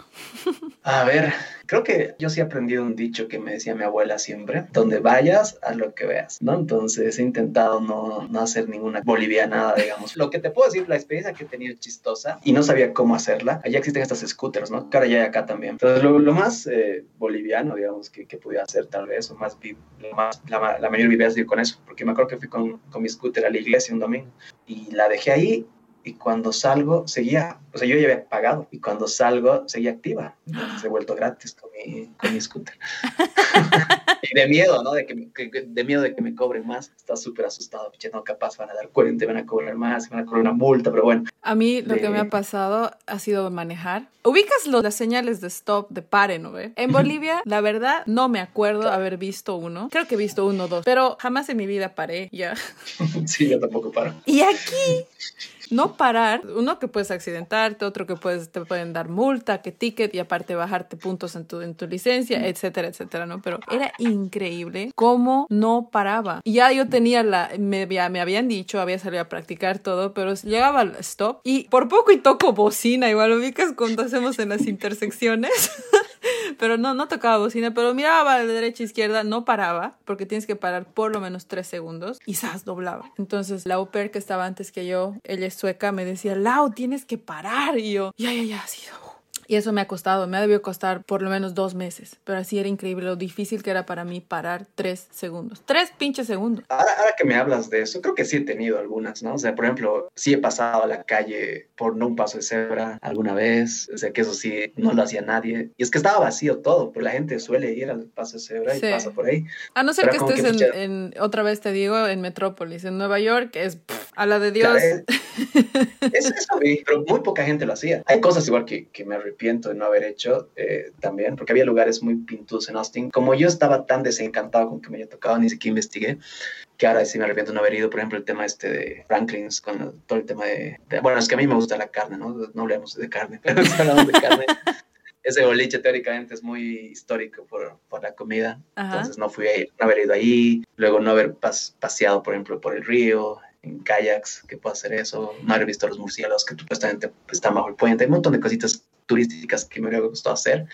A ver, creo que yo sí he aprendido un dicho que me decía mi abuela siempre, donde vayas, haz lo que veas, ¿no? Entonces he intentado no, no hacer ninguna bolivianada, digamos. Lo que te puedo decir, la experiencia que he tenido chistosa y no sabía cómo hacerla, allá existen estas scooters, ¿no? Cara ya acá también. Entonces lo, lo más eh, boliviano, digamos, que, que pudiera hacer tal vez, o más, más la, la mayor viveza con eso, porque me acuerdo que fui con, con mi scooter a la iglesia un domingo y la dejé ahí y cuando salgo seguía, o sea, yo ya había pagado y cuando salgo seguía activa. Entonces he vuelto gratis con mi, con mi scooter. y de miedo, ¿no? De, que, de miedo de que me cobren más. Estaba súper asustado, piche, no, capaz van a dar cuenta, van a cobrar más, van a cobrar una multa, pero bueno. A mí lo que me ha pasado ha sido manejar. Ubicas lo, las señales de stop, de pare, ¿no ve? En Bolivia, la verdad, no me acuerdo haber visto uno. Creo que he visto uno o dos, pero jamás en mi vida paré, ya. sí, yo tampoco paro. Y aquí no parar, uno que puedes accidentarte, otro que puedes, te pueden dar multa, que ticket y aparte bajarte puntos en tu, en tu licencia, etcétera, etcétera, ¿no? Pero era increíble cómo no paraba. Y ya yo tenía la, me, me habían dicho, había salido a practicar todo, pero llegaba al stop y por poco y toco bocina, igual ubicas cuando hacemos en las intersecciones. pero no, no tocaba bocina, pero miraba de derecha a izquierda, no paraba, porque tienes que parar por lo menos tres segundos y ¡zas! doblaba. Entonces la au pair que estaba antes que yo, ella es sueca, me decía, Lau, tienes que parar. Y yo, ya, ya, ya, así. Y eso me ha costado, me ha debido costar por lo menos dos meses. Pero así era increíble lo difícil que era para mí parar tres segundos. Tres pinches segundos. Ahora, que me hablas de eso, creo que sí he tenido algunas, ¿no? O sea, por ejemplo, sí he pasado a la calle por no un paso de cebra alguna vez. O sea, que eso sí no lo hacía nadie. Y es que estaba vacío todo, pero la gente suele ir al paso de cebra y pasa por ahí. A no ser que estés en, otra vez te digo, en Metrópolis, en Nueva York, es a la de Dios. Es, eso, pero muy poca gente lo hacía. Hay cosas igual que, que me arrepiento de no haber hecho eh, también, porque había lugares muy pintudos en Austin. Como yo estaba tan desencantado con que me haya tocado, ni siquiera investigué, que ahora sí me arrepiento de no haber ido, por ejemplo, el tema este de Franklin's, con todo el tema de, Bueno, es que a mí me gusta la carne, ¿no? No hablemos de carne, pero hablamos de carne. Ese boliche teóricamente es muy histórico por, por la comida, entonces no fui a ir, no haber ido ahí, luego no haber paseado, por ejemplo, por el río, en kayaks, que puedo hacer eso, no haber visto los murciélagos que supuestamente están bajo el puente, hay un montón de cositas turísticas que me hubiera gustado hacer,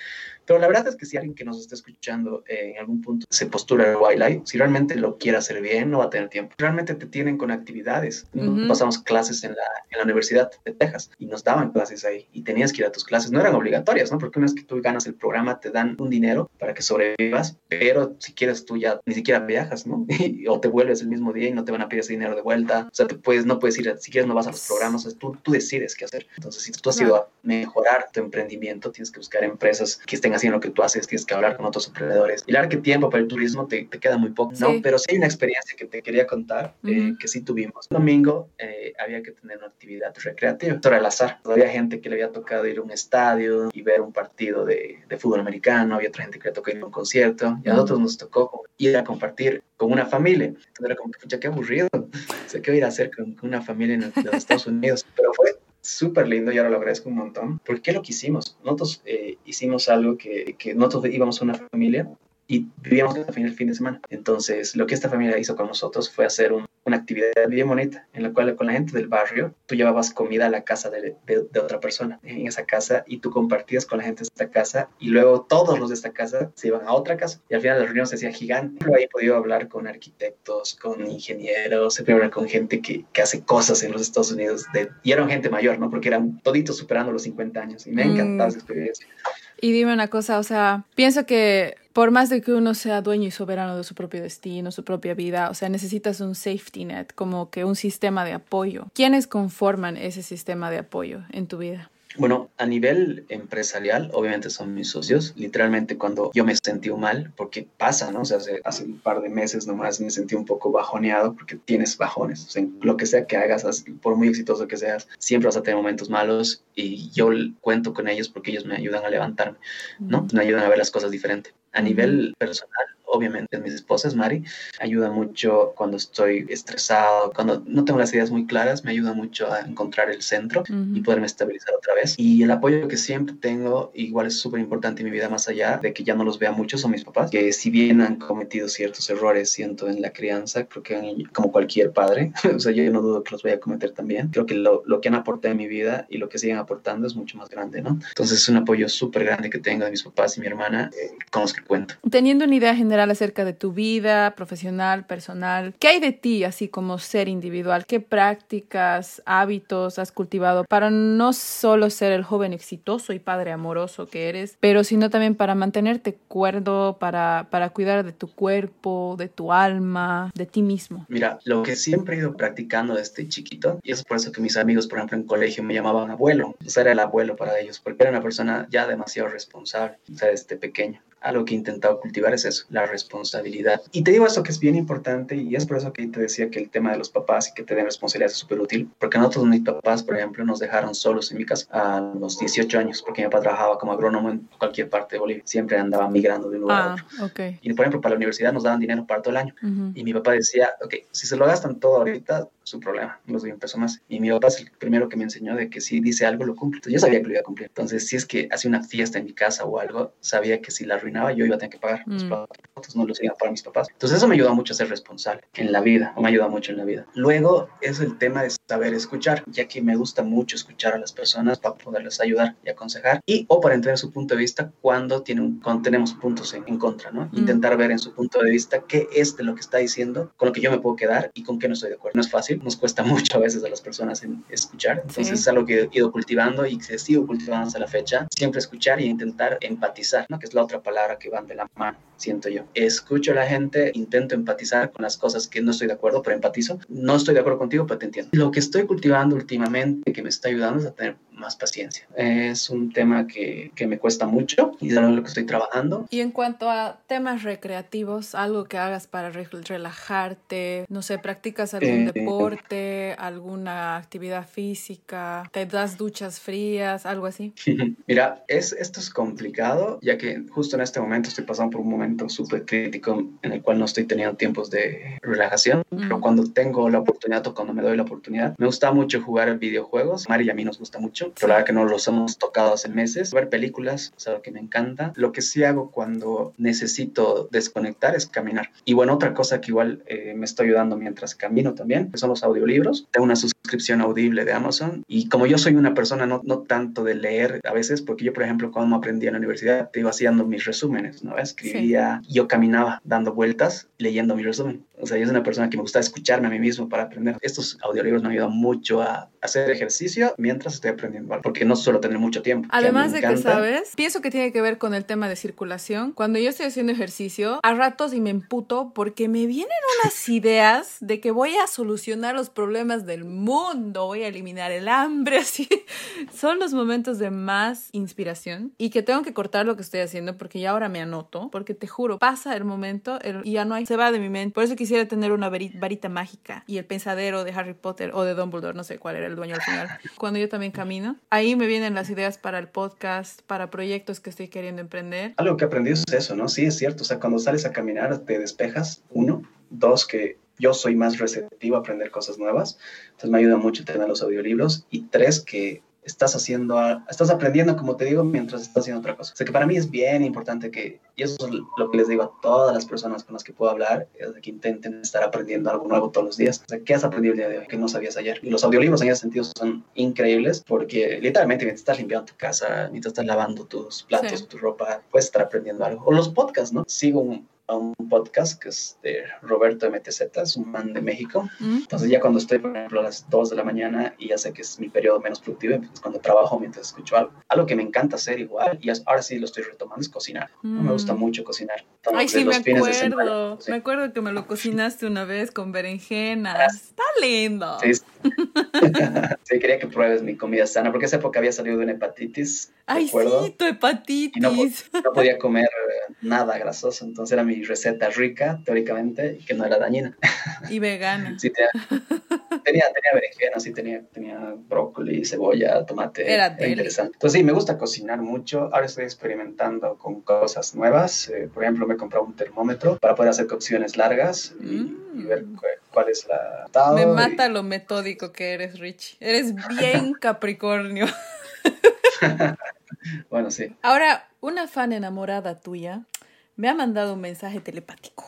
pero la verdad es que si alguien que nos está escuchando eh, en algún punto se postula el wildlife, si realmente lo quiere hacer bien, no va a tener tiempo. Realmente te tienen con actividades. Pasamos clases en la, en la Universidad de Texas y nos daban clases ahí y tenías que ir a tus clases. No eran obligatorias, ¿no? Porque una vez que tú ganas el programa te dan un dinero para que sobrevivas, pero si quieres tú ya ni siquiera viajas, ¿no? o te vuelves el mismo día y no te van a pedir ese dinero de vuelta. O sea, puedes, no puedes ir, si quieres no vas a los programas, tú, tú decides qué hacer. Entonces, si tú has ido a mejorar tu emprendimiento, tienes que buscar empresas que estén haciendo lo que tú haces, tienes que hablar con otros emprendedores. Y la que tiempo para el turismo te, te, queda muy poco, ¿no? Pero sí hay una experiencia que te quería contar, eh, que sí tuvimos. El domingo eh, había que tener una actividad recreativa, era al azar. Había gente que le había tocado ir a un estadio y ver un partido de, de fútbol americano, había otra gente que le tocó ir a un concierto, y a nosotros nos tocó ir a compartir con una familia. Entonces era como que, pucha, qué aburrido. sé qué voy a ir a hacer con, una familia en, los Estados Unidos. Pero fue súper lindo y ahora lo agradezco un montón. ¿Por qué lo que hicimos? Nosotros eh, hicimos algo que, que nosotros íbamos a una familia y vivíamos el fin de semana. Entonces, lo que esta familia hizo con nosotros fue hacer una actividad bien bonita, en la cual con la gente del barrio, tú llevabas comida a la casa de, de, otra persona en esa casa y tú compartías con la gente de esta casa y luego todos los de esta casa se iban a otra casa y al final la reunión se hacía gigante. Luego ahí podía hablar con arquitectos, con ingenieros, se podía hablar con gente que, que, hace cosas en los Estados Unidos de, y eran gente mayor, ¿no? Porque eran toditos superando los 50 años y me encantaba mm. esa experiencia. Y dime una cosa, o sea, pienso que por más de que uno sea dueño y soberano de su propio destino, su propia vida, o sea, necesitas un safety net, como que un sistema de apoyo. ¿Quiénes conforman ese sistema de apoyo en tu vida? Bueno, a nivel empresarial, obviamente son mis socios. Literalmente cuando yo me sentí mal, porque pasa, ¿no? O sea, hace, hace, un par de meses nomás me sentí un poco bajoneado porque tienes bajones. O sea, lo que sea que hagas, por muy exitoso que seas, siempre vas a tener momentos malos y yo cuento con ellos porque ellos me ayudan a levantarme, ¿no? Me ayudan a ver las cosas diferente. A nivel personal, obviamente mis esposas, Mari, ayuda mucho cuando estoy estresado, cuando no tengo las ideas muy claras, me ayuda mucho a encontrar el centro y poderme estabilizar otra vez. Y el apoyo que siempre tengo, igual es súper importante en mi vida, más allá de que ya no los vea mucho, son mis papás, que si bien han cometido ciertos errores, siento, en la crianza, creo que como cualquier padre, o sea, yo no dudo que los voy a cometer también, creo que lo, lo que han aportado en mi vida y lo que siguen aportando es mucho más grande, ¿no? Entonces es un apoyo súper grande que tengo de mis papás y mi hermana, eh, con los que cuento. Teniendo una idea general acerca de tu vida profesional, personal. ¿Qué hay de ti así como ser individual? ¿Qué prácticas, hábitos has cultivado para no solo ser el joven exitoso y padre amoroso que eres, pero sino también para mantenerte cuerdo, para, para cuidar de tu cuerpo, de tu alma, de ti mismo? Mira, lo que siempre he ido practicando desde chiquito, y es por eso que mis amigos, por ejemplo, en colegio me llamaban abuelo, o sea, era el abuelo para ellos, porque era una persona ya demasiado responsable, o sea, desde pequeño algo que he intentado cultivar es eso, la responsabilidad. Y te digo esto que es bien importante y es por eso que te decía que el tema de los papás y que te den responsabilidad es súper útil, porque nosotros, mis papás, por ejemplo, nos dejaron solos en mi casa a los 18 años, porque mi papá trabajaba como agrónomo en cualquier parte de Bolivia, siempre andaba migrando de un lugar a ah, otro. Y por ejemplo, para la universidad nos daban dinero para todo el año. Y mi papá decía, ok, si se lo gastan todo ahorita, su problema, no doy un peso más. Y mi papá es el primero que me enseñó de que si dice algo, lo cumple. Entonces yo sabía que lo iba a cumplir. Entonces, si es que hacía una fiesta en mi casa o algo, sabía que si la arruinaba, yo iba a tener que pagar. Los mm. no los iban para mis papás. Entonces, eso me ayudó mucho a ser responsable en la vida, o me ayuda mucho en la vida. Luego, es el tema de saber escuchar, ya que me gusta mucho escuchar a las personas para poderles ayudar y aconsejar, y o para entender su punto de vista cuando, tienen, cuando tenemos puntos en, en contra, ¿no? Mm. Intentar ver en su punto de vista qué es de lo que está diciendo, con lo que yo me puedo quedar y con qué no estoy de acuerdo. No es fácil nos cuesta mucho a veces a las personas en escuchar. Entonces es algo que he ido cultivando y que sigo cultivando hasta la fecha. Siempre escuchar y intentar empatizar, ¿no? que es la otra palabra que van de la mano, siento yo. Escucho a la gente, intento empatizar con las cosas que no estoy de acuerdo, pero empatizo. No estoy de acuerdo contigo, pero te entiendo. Lo que estoy cultivando últimamente que me está ayudando es a tener más paciencia. Es un tema que, que me cuesta mucho y es lo que estoy trabajando. Y en cuanto a temas recreativos, algo que hagas para relajarte, no sé, practicas algún eh, deporte, alguna actividad física, te das duchas frías, algo así. Mira, es, esto es complicado, ya que justo en este momento estoy pasando por un momento súper crítico en el cual no estoy teniendo tiempos de relajación, pero cuando tengo la oportunidad o cuando me doy la oportunidad, me gusta mucho jugar videojuegos. Mari y a mí nos gusta mucho pero la verdad que no los hemos tocado hace meses. Ver películas, es algo que me encanta. Lo que sí hago cuando necesito desconectar es caminar. Y bueno, otra cosa que igual eh, me está ayudando mientras camino también, que son los audiolibros. Tengo una suscripción audible de Amazon y como yo soy una persona no, no tanto de leer a veces, porque yo, por ejemplo, cuando aprendí en la universidad, te iba haciendo mis resúmenes, ¿no? Escribía, yo caminaba dando vueltas leyendo mi resumen. O sea, yo soy una persona que me gusta escucharme a mí mismo para aprender. Estos audiolibros me ayudan mucho a hacer ejercicio mientras estoy aprendiendo algo, porque no suelo tener mucho tiempo. Además de que, ¿sabes? Pienso que tiene que ver con el tema de circulación. Cuando yo estoy haciendo ejercicio, a ratos y me emputo porque me vienen unas ideas de que voy a solucionar los problemas del mundo, voy a eliminar el hambre, así. Son los momentos de más inspiración y que tengo que cortar lo que estoy haciendo porque ya ahora me anoto, porque te juro, pasa el momento y ya no hay, se va de mi mente. Por eso quisiera tener una varita mágica y el pensadero de Harry Potter o de Dumbledore, no sé cuál era el dueño al final. Cuando yo también camino, ahí me vienen las ideas para el podcast, para proyectos que estoy queriendo emprender. Algo que aprendí es eso, ¿no? Sí, es cierto. O sea, cuando sales a caminar te despejas, uno. Dos, que yo soy más receptivo a aprender cosas nuevas. Entonces me ayuda mucho tener los audiolibros. Y tres, que estás haciendo, estás aprendiendo, como te digo, mientras estás haciendo otra cosa. O sea que para mí es bien importante que, y eso es lo que les digo a todas las personas con las que puedo hablar, es que intenten estar aprendiendo algo nuevo todos los días. O sea, ¿qué has aprendido el día de hoy que no sabías ayer? Y los audiolibros en ese sentido son increíbles porque literalmente mientras estás limpiando tu casa, mientras estás lavando tus platos o tu ropa, puedes estar aprendiendo algo. O los podcasts, ¿no? Sigo un, a un podcast que es de Roberto MTZ, es un man de México. Mm. Entonces ya cuando estoy, por ejemplo, a las 2 de la mañana y ya sé que es mi periodo menos productivo, es cuando trabajo mientras escucho algo. Algo que me encanta hacer igual, y ahora sí lo estoy retomando, es cocinar. me gusta mm. mucho cocinar. Ay, sí, me acuerdo. Me acuerdo que me lo cocinaste una vez con berenjenas. Está lindo. Sí, sí, quería que pruebes mi comida sana, porque esa época había salido de una hepatitis. Ay, sí, tu hepatitis. no, no podía comer nada grasoso, entonces era mi receta rica, teóricamente, que no era dañina. Y vegana. sí, tenía, tenía, tenía berenjena, sí, tenía, tenía brócoli, cebolla, tomate. Era, interesante. Entonces sí, me gusta cocinar mucho. Ahora estoy experimentando con cosas nuevas. Eh, por ejemplo, me he comprado un termómetro para poder hacer cocciones largas y, ver mm. cuál, es la... Me mata lo metódico que eres, Rich. Eres bien Capricornio. bueno, sí. Ahora, una fan enamorada tuya me ha mandado un mensaje telepático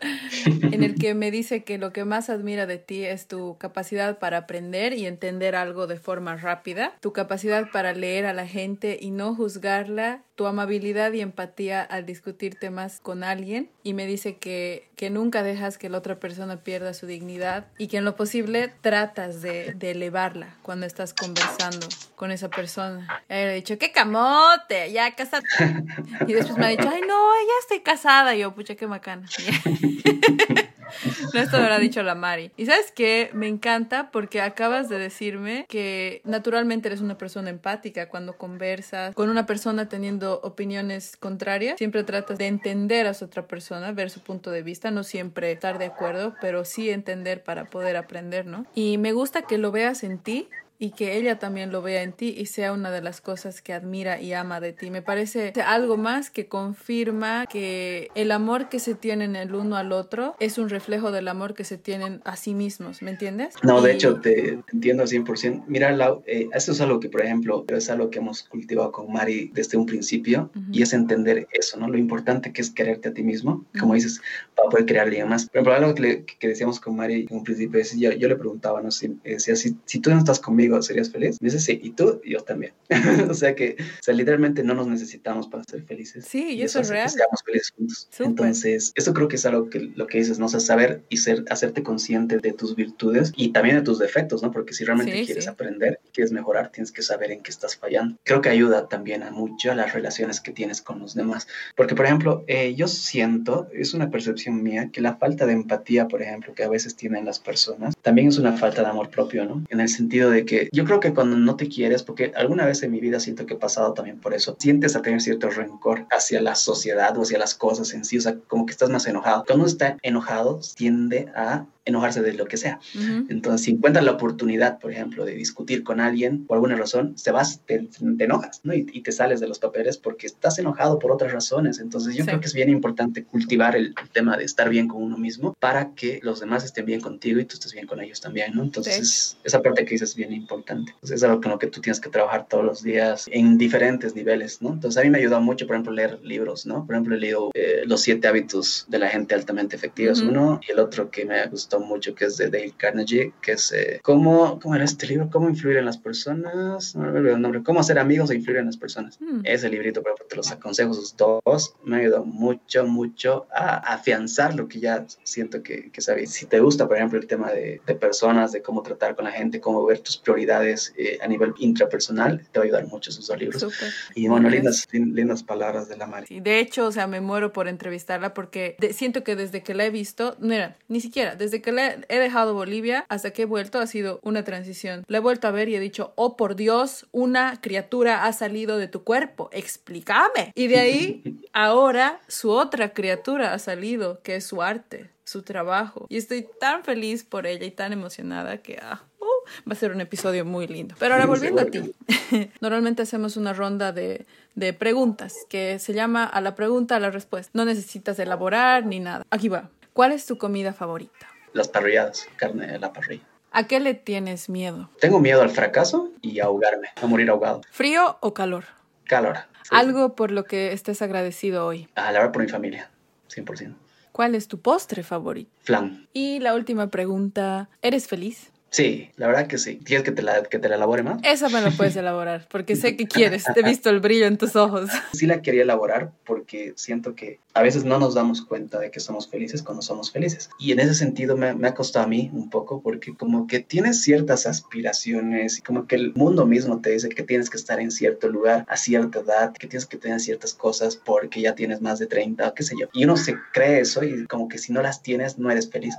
en el que me dice que lo que más admira de ti es tu capacidad para aprender y entender algo de forma rápida, tu capacidad para leer a la gente y no juzgarla, tu amabilidad y empatía al discutir temas con alguien y me dice que, que nunca dejas que la otra persona pierda su dignidad y que en lo posible tratas de, de elevarla cuando estás conversando con esa persona. Y le he dicho, ¡qué camote! Ya casate. Y después me ha dicho, ¡ay no, ya estoy casada! Y yo, pucha, qué macana. no, esto lo habrá dicho la Mari. Y sabes qué, me encanta porque acabas de decirme que naturalmente eres una persona empática cuando conversas con una persona teniendo opiniones contrarias. Siempre tratas de entender a su otra persona, ver su punto de vista, no siempre estar de acuerdo, pero sí entender para poder aprender, ¿no? Y me gusta que lo veas en ti y que ella también lo vea en ti y sea una de las cosas que admira y ama de ti. Me parece algo más que confirma que el amor que se tienen el uno al otro es un reflejo del amor que se tienen a sí mismos, ¿me entiendes? No, de hecho, te entiendo al 100%. Mira, Lau, eh, eso es algo que, por ejemplo, es algo que hemos cultivado con Mari desde un principio y es entender eso, ¿no? Lo importante que es quererte a ti mismo, como dices, para poder crear alguien más. Por ejemplo, algo que, que, decíamos con Mari en un principio es, yo, yo le preguntaba, ¿no? Si, decía, si, si tú no estás conmigo, ¿serías feliz? Me dice, sí, y tú, y yo también. o sea que, o sea, literalmente no nos necesitamos para ser felices. Sí, y eso, es real. Que seamos felices juntos. Entonces, eso creo que es algo que lo que dices, ¿no? O sea, saber y ser, hacerte consciente de tus virtudes y también de tus defectos, ¿no? Porque si realmente quieres aprender, quieres mejorar, tienes que saber en qué estás fallando. Creo que ayuda también a mucho a las relaciones que tienes con los demás. Porque, por ejemplo, eh, yo siento, es una percepción mía, que la falta de empatía, por ejemplo, que a veces tienen las personas, también es una falta de amor propio, ¿no? En el sentido de que yo creo que cuando no te quieres, porque alguna vez en mi vida siento que he pasado también por eso, sientes a tener cierto rencor hacia la sociedad o hacia las cosas en sí, o sea, como que estás más enojado. Cuando uno está enojado, tiende a enojarse de lo que sea. Entonces, si encuentras la oportunidad, por ejemplo, de discutir con alguien por alguna razón, te vas, te, enojas, ¿no? Y, te sales de los papeles porque estás enojado por otras razones. Entonces, yo creo que es bien importante cultivar el, tema de estar bien con uno mismo para que los demás estén bien contigo y tú estés bien con ellos también, ¿no? Entonces, esa parte que dices es bien importante. Entonces, es algo con lo que tú tienes que trabajar todos los días en diferentes niveles, ¿no? Entonces, a mí me ha ayudado mucho, por ejemplo, leer libros, ¿no? Por ejemplo, he leído eh, Los siete hábitos de la gente altamente efectiva, es uno, y el otro que me gustó gustó mucho, que es de Dale Carnegie, que es eh, ¿cómo, ¿cómo era este libro? ¿Cómo influir en las personas? No me el nombre. ¿Cómo hacer amigos e influir en las personas? Mm. Ese librito, pero te los aconsejo, esos dos, me ha ayudado mucho, mucho a afianzar lo que ya siento que, que sabes. Si te gusta, por ejemplo, el tema de, de, personas, de cómo tratar con la gente, cómo ver tus prioridades eh, a nivel intrapersonal, te va a ayudar mucho esos dos libros. Y bueno, lindas, lindas palabras de la Mari. de hecho, o sea, me muero por entrevistarla porque siento que desde que la he visto, mira, ni siquiera, desde que la he dejado Bolivia hasta que he vuelto ha sido una transición. La he vuelto a ver y he dicho, oh por Dios, una criatura ha salido de tu cuerpo, explícame. Y de ahí, ahora su otra criatura ha salido, que es su arte su trabajo. Y estoy tan feliz por ella y tan emocionada que ah, uh, va a ser un episodio muy lindo. Pero ahora volviendo a ti. Normalmente hacemos una ronda de, de preguntas que se llama a la pregunta, a la respuesta. No necesitas elaborar ni nada. Aquí va. ¿Cuál es tu comida favorita? Las parrilladas, carne de la parrilla. ¿A qué le tienes miedo? Tengo miedo al fracaso y a ahogarme, a morir ahogado. ¿Frío o calor? Calor. Algo por lo que estés agradecido hoy. A la hora por mi familia, 100%. ¿Cuál es tu postre favorito? Flan. Y la última pregunta, ¿eres feliz? Sí, la verdad que sí. ¿Quieres que te la, que te la elabore más? Esa me la puedes elaborar, porque sé que quieres. Te he visto el brillo en tus ojos. Sí la quería elaborar porque siento que a veces no nos damos cuenta de que somos felices cuando somos felices. Y en ese sentido me, me ha costado a mí un poco porque como que tienes ciertas aspiraciones y como que el mundo mismo te dice que tienes que estar en cierto lugar a cierta edad, que tienes que tener ciertas cosas porque ya tienes más de 30 o qué sé yo. Y uno se cree eso y como que si no las tienes no eres feliz.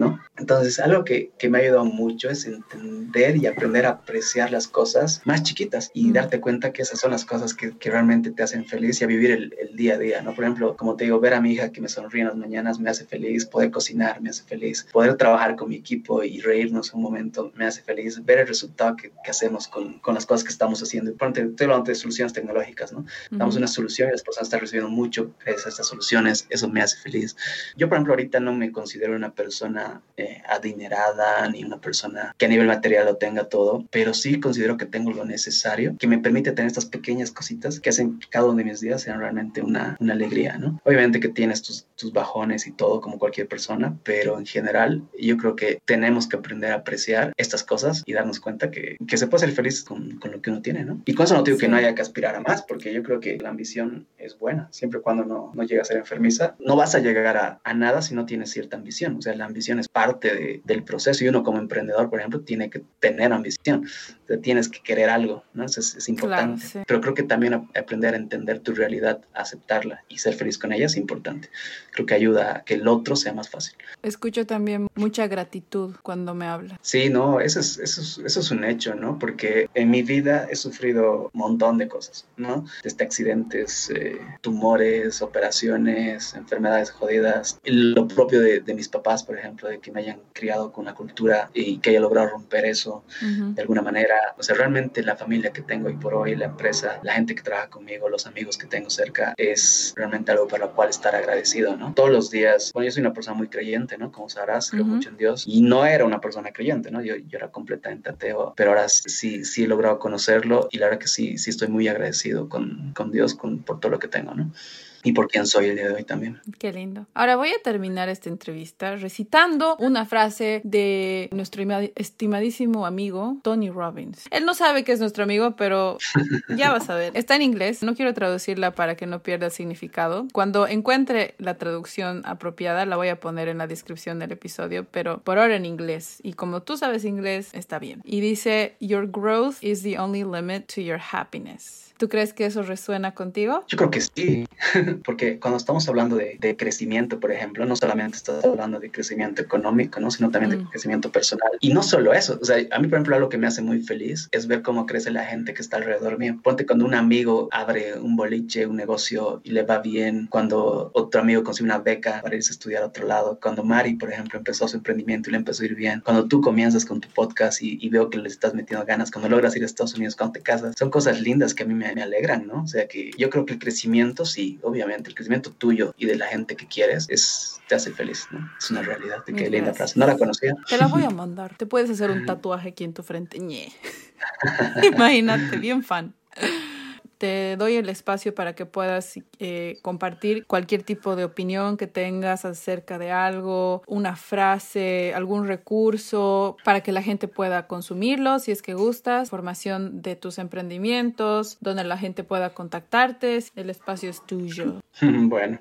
¿No? Entonces, algo que, que, me ha ayudado mucho es entender y aprender a apreciar las cosas más chiquitas y darte cuenta que esas son las cosas que, que realmente te hacen feliz y a vivir el, el, día a día, ¿no? Por ejemplo, como te digo, ver a mi hija que me sonríe en las mañanas me hace feliz, poder cocinar me hace feliz, poder trabajar con mi equipo y reírnos un momento me hace feliz, ver el resultado que, que hacemos con, con, las cosas que estamos haciendo. Por ejemplo, estoy hablando de soluciones tecnológicas, ¿no? Damos una solución y las personas están recibiendo mucho gracias a estas soluciones, eso me hace feliz. Yo, por ejemplo, ahorita no me considero una persona eh, adinerada ni una persona que a nivel material lo tenga todo, pero sí considero que tengo lo necesario que me permite tener estas pequeñas cositas que hacen que cada uno de mis días sean realmente una, una alegría, ¿no? Obviamente que tienes tus, tus bajones y todo como cualquier persona, pero en general yo creo que tenemos que aprender a apreciar estas cosas y darnos cuenta que, que se puede ser feliz con, con, lo que uno tiene, ¿no? Y con eso no digo sí. que no haya que aspirar a más, porque yo creo que la ambición es buena, siempre cuando no, no llega a ser enfermiza, no vas a llegar a, a nada si no tienes cierta ambición, o sea, la ambición es parte de, del proceso y uno como emprendedor, por ejemplo, tiene que tener ambición, o sea, tienes que querer algo, ¿no? Eso es, es importante, claro, sí. pero creo que también aprender a entender tu realidad, aceptarla y ser feliz con ella es importante. Creo que ayuda a que el otro sea más fácil. Escucho también mucha gratitud cuando me habla. Sí, no, eso es, eso es, eso es un hecho, ¿no? Porque en mi vida he sufrido un montón de cosas, ¿no? Desde accidentes, eh, tumores, operaciones, enfermedades jodidas, lo propio de, de mis papás, por ejemplo, de que me hayan criado con una cultura y que haya logrado romper eso uh -huh. de alguna manera. O sea, realmente la familia que tengo hoy por hoy, la empresa, la gente que trabaja conmigo, los amigos que tengo cerca, es realmente algo para lo cual estar agradecido, ¿no? Todos los días, bueno, yo soy una persona muy creyente, ¿no? Como sabrás, creo uh -huh. mucho en Dios y no era una persona creyente, ¿no? Yo, yo era completamente ateo, pero ahora sí, sí he logrado conocerlo y la verdad que sí, sí estoy muy agradecido con, con Dios con, por todo lo que tengo, ¿no? Y por quién soy el día de hoy también. Qué lindo. Ahora voy a terminar esta entrevista recitando una frase de nuestro estimadísimo amigo Tony Robbins. Él no sabe que es nuestro amigo, pero ya vas a ver. Está en inglés, no quiero traducirla para que no pierda significado. Cuando encuentre la traducción apropiada, la voy a poner en la descripción del episodio, pero por ahora en inglés. Y como tú sabes inglés, está bien. Y dice, Your growth is the only limit to your happiness. ¿Tú crees que eso resuena contigo? Yo creo que sí, porque cuando estamos hablando de, de, crecimiento, por ejemplo, no solamente estás hablando de crecimiento económico, ¿no? sino también mm. de crecimiento personal. Y no solo eso, o sea, a mí, por ejemplo, algo que me hace muy feliz es ver cómo crece la gente que está alrededor mío. Ponte cuando un amigo abre un boliche, un negocio y le va bien, cuando otro amigo consigue una beca para irse a estudiar a otro lado, cuando Mari, por ejemplo, empezó su emprendimiento y le empezó a ir bien, cuando tú comienzas con tu podcast y, y veo que le estás metiendo ganas, cuando logras ir a Estados Unidos, cuando te casas, son cosas lindas que a mí me me alegran, ¿no? O sea que yo creo que el crecimiento, sí, obviamente, el crecimiento tuyo y de la gente que quieres es, te hace feliz, ¿no? Es una realidad. Qué linda frase. No la conocía. Te la voy a mandar. Te puedes hacer un tatuaje aquí en tu frente. Ñe. Imagínate, bien fan. Te doy el espacio para que puedas eh, compartir cualquier tipo de opinión que tengas acerca de algo, una frase, algún recurso, para que la gente pueda consumirlo si es que gustas, formación de tus emprendimientos, donde la gente pueda contactarte. El espacio es tuyo. bueno.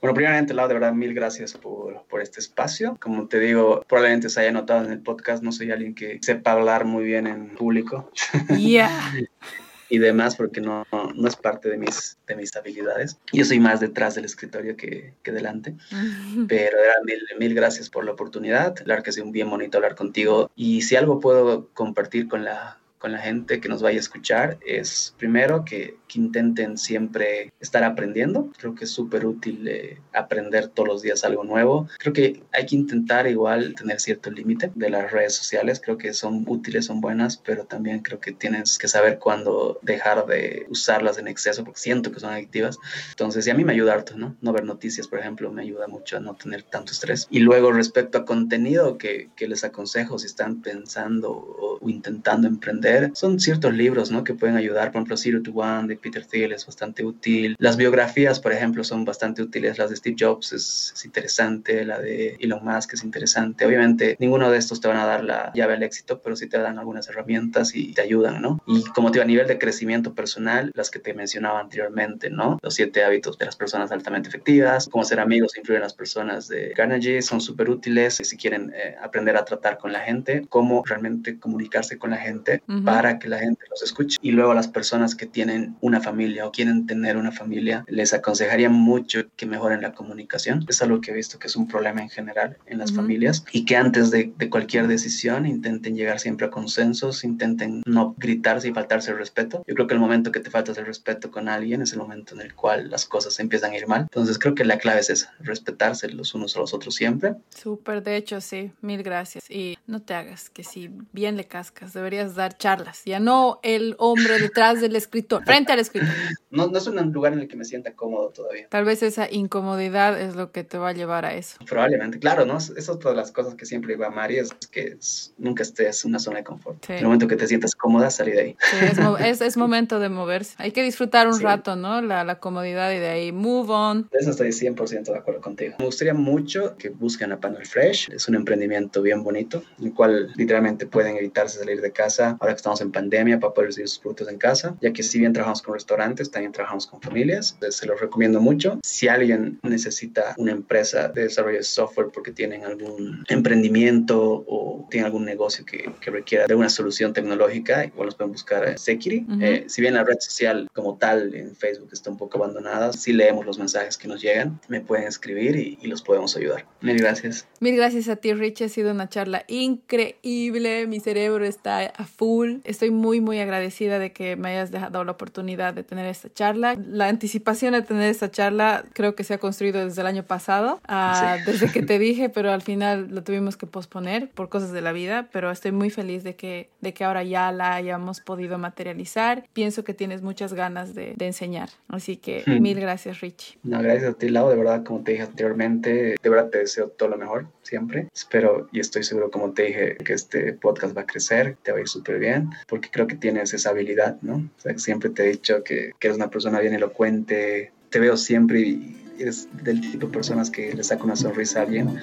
Bueno, primeramente, Lau, de verdad, mil gracias por, por, este espacio. Como te digo, probablemente se haya notado en el podcast, no soy alguien que sepa hablar muy bien en público. Yeah. y demás, porque no, no, es parte de mis, de mis habilidades. Yo soy más detrás del escritorio que, que delante. Pero era mil, mil gracias por la oportunidad. Claro que sido un bien bonito hablar contigo. Y si algo puedo compartir con la, con la gente que nos vaya a escuchar es primero que, que intenten siempre estar aprendiendo. Creo que es súper útil eh, aprender todos los días algo nuevo. Creo que hay que intentar igual tener cierto límite de las redes sociales. Creo que son útiles, son buenas, pero también creo que tienes que saber cuándo dejar de usarlas en exceso porque siento que son adictivas. Entonces, y a mí me ayuda harto, ¿no? No ver noticias, por ejemplo, me ayuda mucho a no tener tanto estrés. Y luego respecto a contenido que, les aconsejo si están pensando o intentando emprender, son ciertos libros, ¿no? Que pueden ayudar, por ejemplo, Zero to One de Peter Thiel es bastante útil. Las biografías, por ejemplo, son bastante útiles. Las de Steve Jobs es, interesante, la de Elon Musk es interesante. Obviamente, ninguno de estos te van a dar la llave al éxito, pero sí te dan algunas herramientas y te ayudan, ¿no? Y como te digo, a nivel de crecimiento personal, las que te mencionaba anteriormente, ¿no? Los siete hábitos de las personas altamente efectivas, cómo ser amigos, influir en las personas de Carnegie, son súper útiles si quieren eh, aprender a tratar con la gente, cómo realmente comunicarse con la gente para que la gente los escuche. Y luego las personas que tienen una familia o quieren tener una familia, les aconsejaría mucho que mejoren la comunicación. Es algo que he visto que es un problema en general en las familias y que antes de, de, cualquier decisión intenten llegar siempre a consensos, intenten no gritarse y faltarse el respeto. Yo creo que el momento que te faltas el respeto con alguien es el momento en el cual las cosas empiezan a ir mal. Entonces creo que la clave es esa, respetarse los unos a los otros siempre. Súper, de hecho sí, mil gracias. Y no te hagas que si bien le cascas, deberías dar charlas, ya no el hombre detrás del escritor, frente al escritor. No, no es un lugar en el que me sienta cómodo todavía. Tal vez esa incomodidad es lo que te va a llevar a eso. Probablemente, claro, ¿no? Esa es todas las cosas que siempre iba a Mari, es que nunca estés en una zona de confort. Sí. En el momento que te sientas cómoda, salir de ahí. Sí, es, es, es, momento de moverse. Hay que disfrutar un sí. rato, ¿no? La, la, comodidad y de ahí move on. Eso estoy 100% de acuerdo contigo. Me gustaría mucho que busquen a Panel Fresh. Es un emprendimiento bien bonito, en el cual literalmente pueden evitarse salir de casa ahora que estamos en pandemia para poder recibir sus productos en casa, ya que si bien trabajamos con restaurantes, también trabajamos con familias. Se los recomiendo mucho. Si alguien necesita una empresa de desarrollo de software porque tienen algún emprendimiento o tienen algún negocio que, que requiera de una solución tecnológica, igual los pueden buscar en Security. Uh -huh. eh, si bien la red social como tal en Facebook está un poco abandonada, si leemos los mensajes que nos llegan, me pueden escribir y, y los podemos ayudar. Mil gracias. Mil gracias a ti, Rich. Ha sido una charla increíble. Mi cerebro está a full. Estoy muy, muy agradecida de que me hayas dado la oportunidad de tener esta charla. La anticipación de tener esta charla creo que se ha construido desde el año pasado, uh, sí. desde que te dije, pero al final lo tuvimos que posponer por cosas de la vida, pero estoy muy feliz de que, de que ahora ya la hayamos podido materializar. Pienso que tienes muchas ganas de, de enseñar, así que hmm. mil gracias, Rich. No, gracias a ti, Lau, de verdad, como te dije anteriormente, de verdad te deseo todo lo mejor siempre. Espero y estoy seguro, como te dije, que este podcast va a crecer, te va a ir súper bien, porque creo que tienes esa habilidad, ¿no? Siempre te he dicho que, que eres una persona bien elocuente, te veo siempre y eres del tipo de personas que le saca una sonrisa a alguien,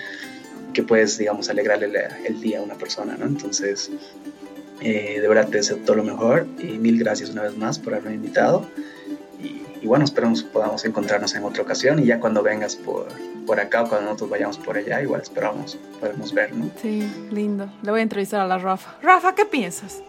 que puedes, digamos, alegrarle el día a una persona, ¿no? Entonces, eh, de verdad te deseo todo lo mejor y mil gracias una vez más por haberme invitado. Y, bueno, esperamos podamos encontrarnos en otra ocasión y ya cuando vengas por, por acá o cuando nosotros vayamos por allá, igual esperamos, podemos ver, ¿no? Sí, lindo. Le voy a entrevistar a la Rafa. Rafa, ¿qué piensas?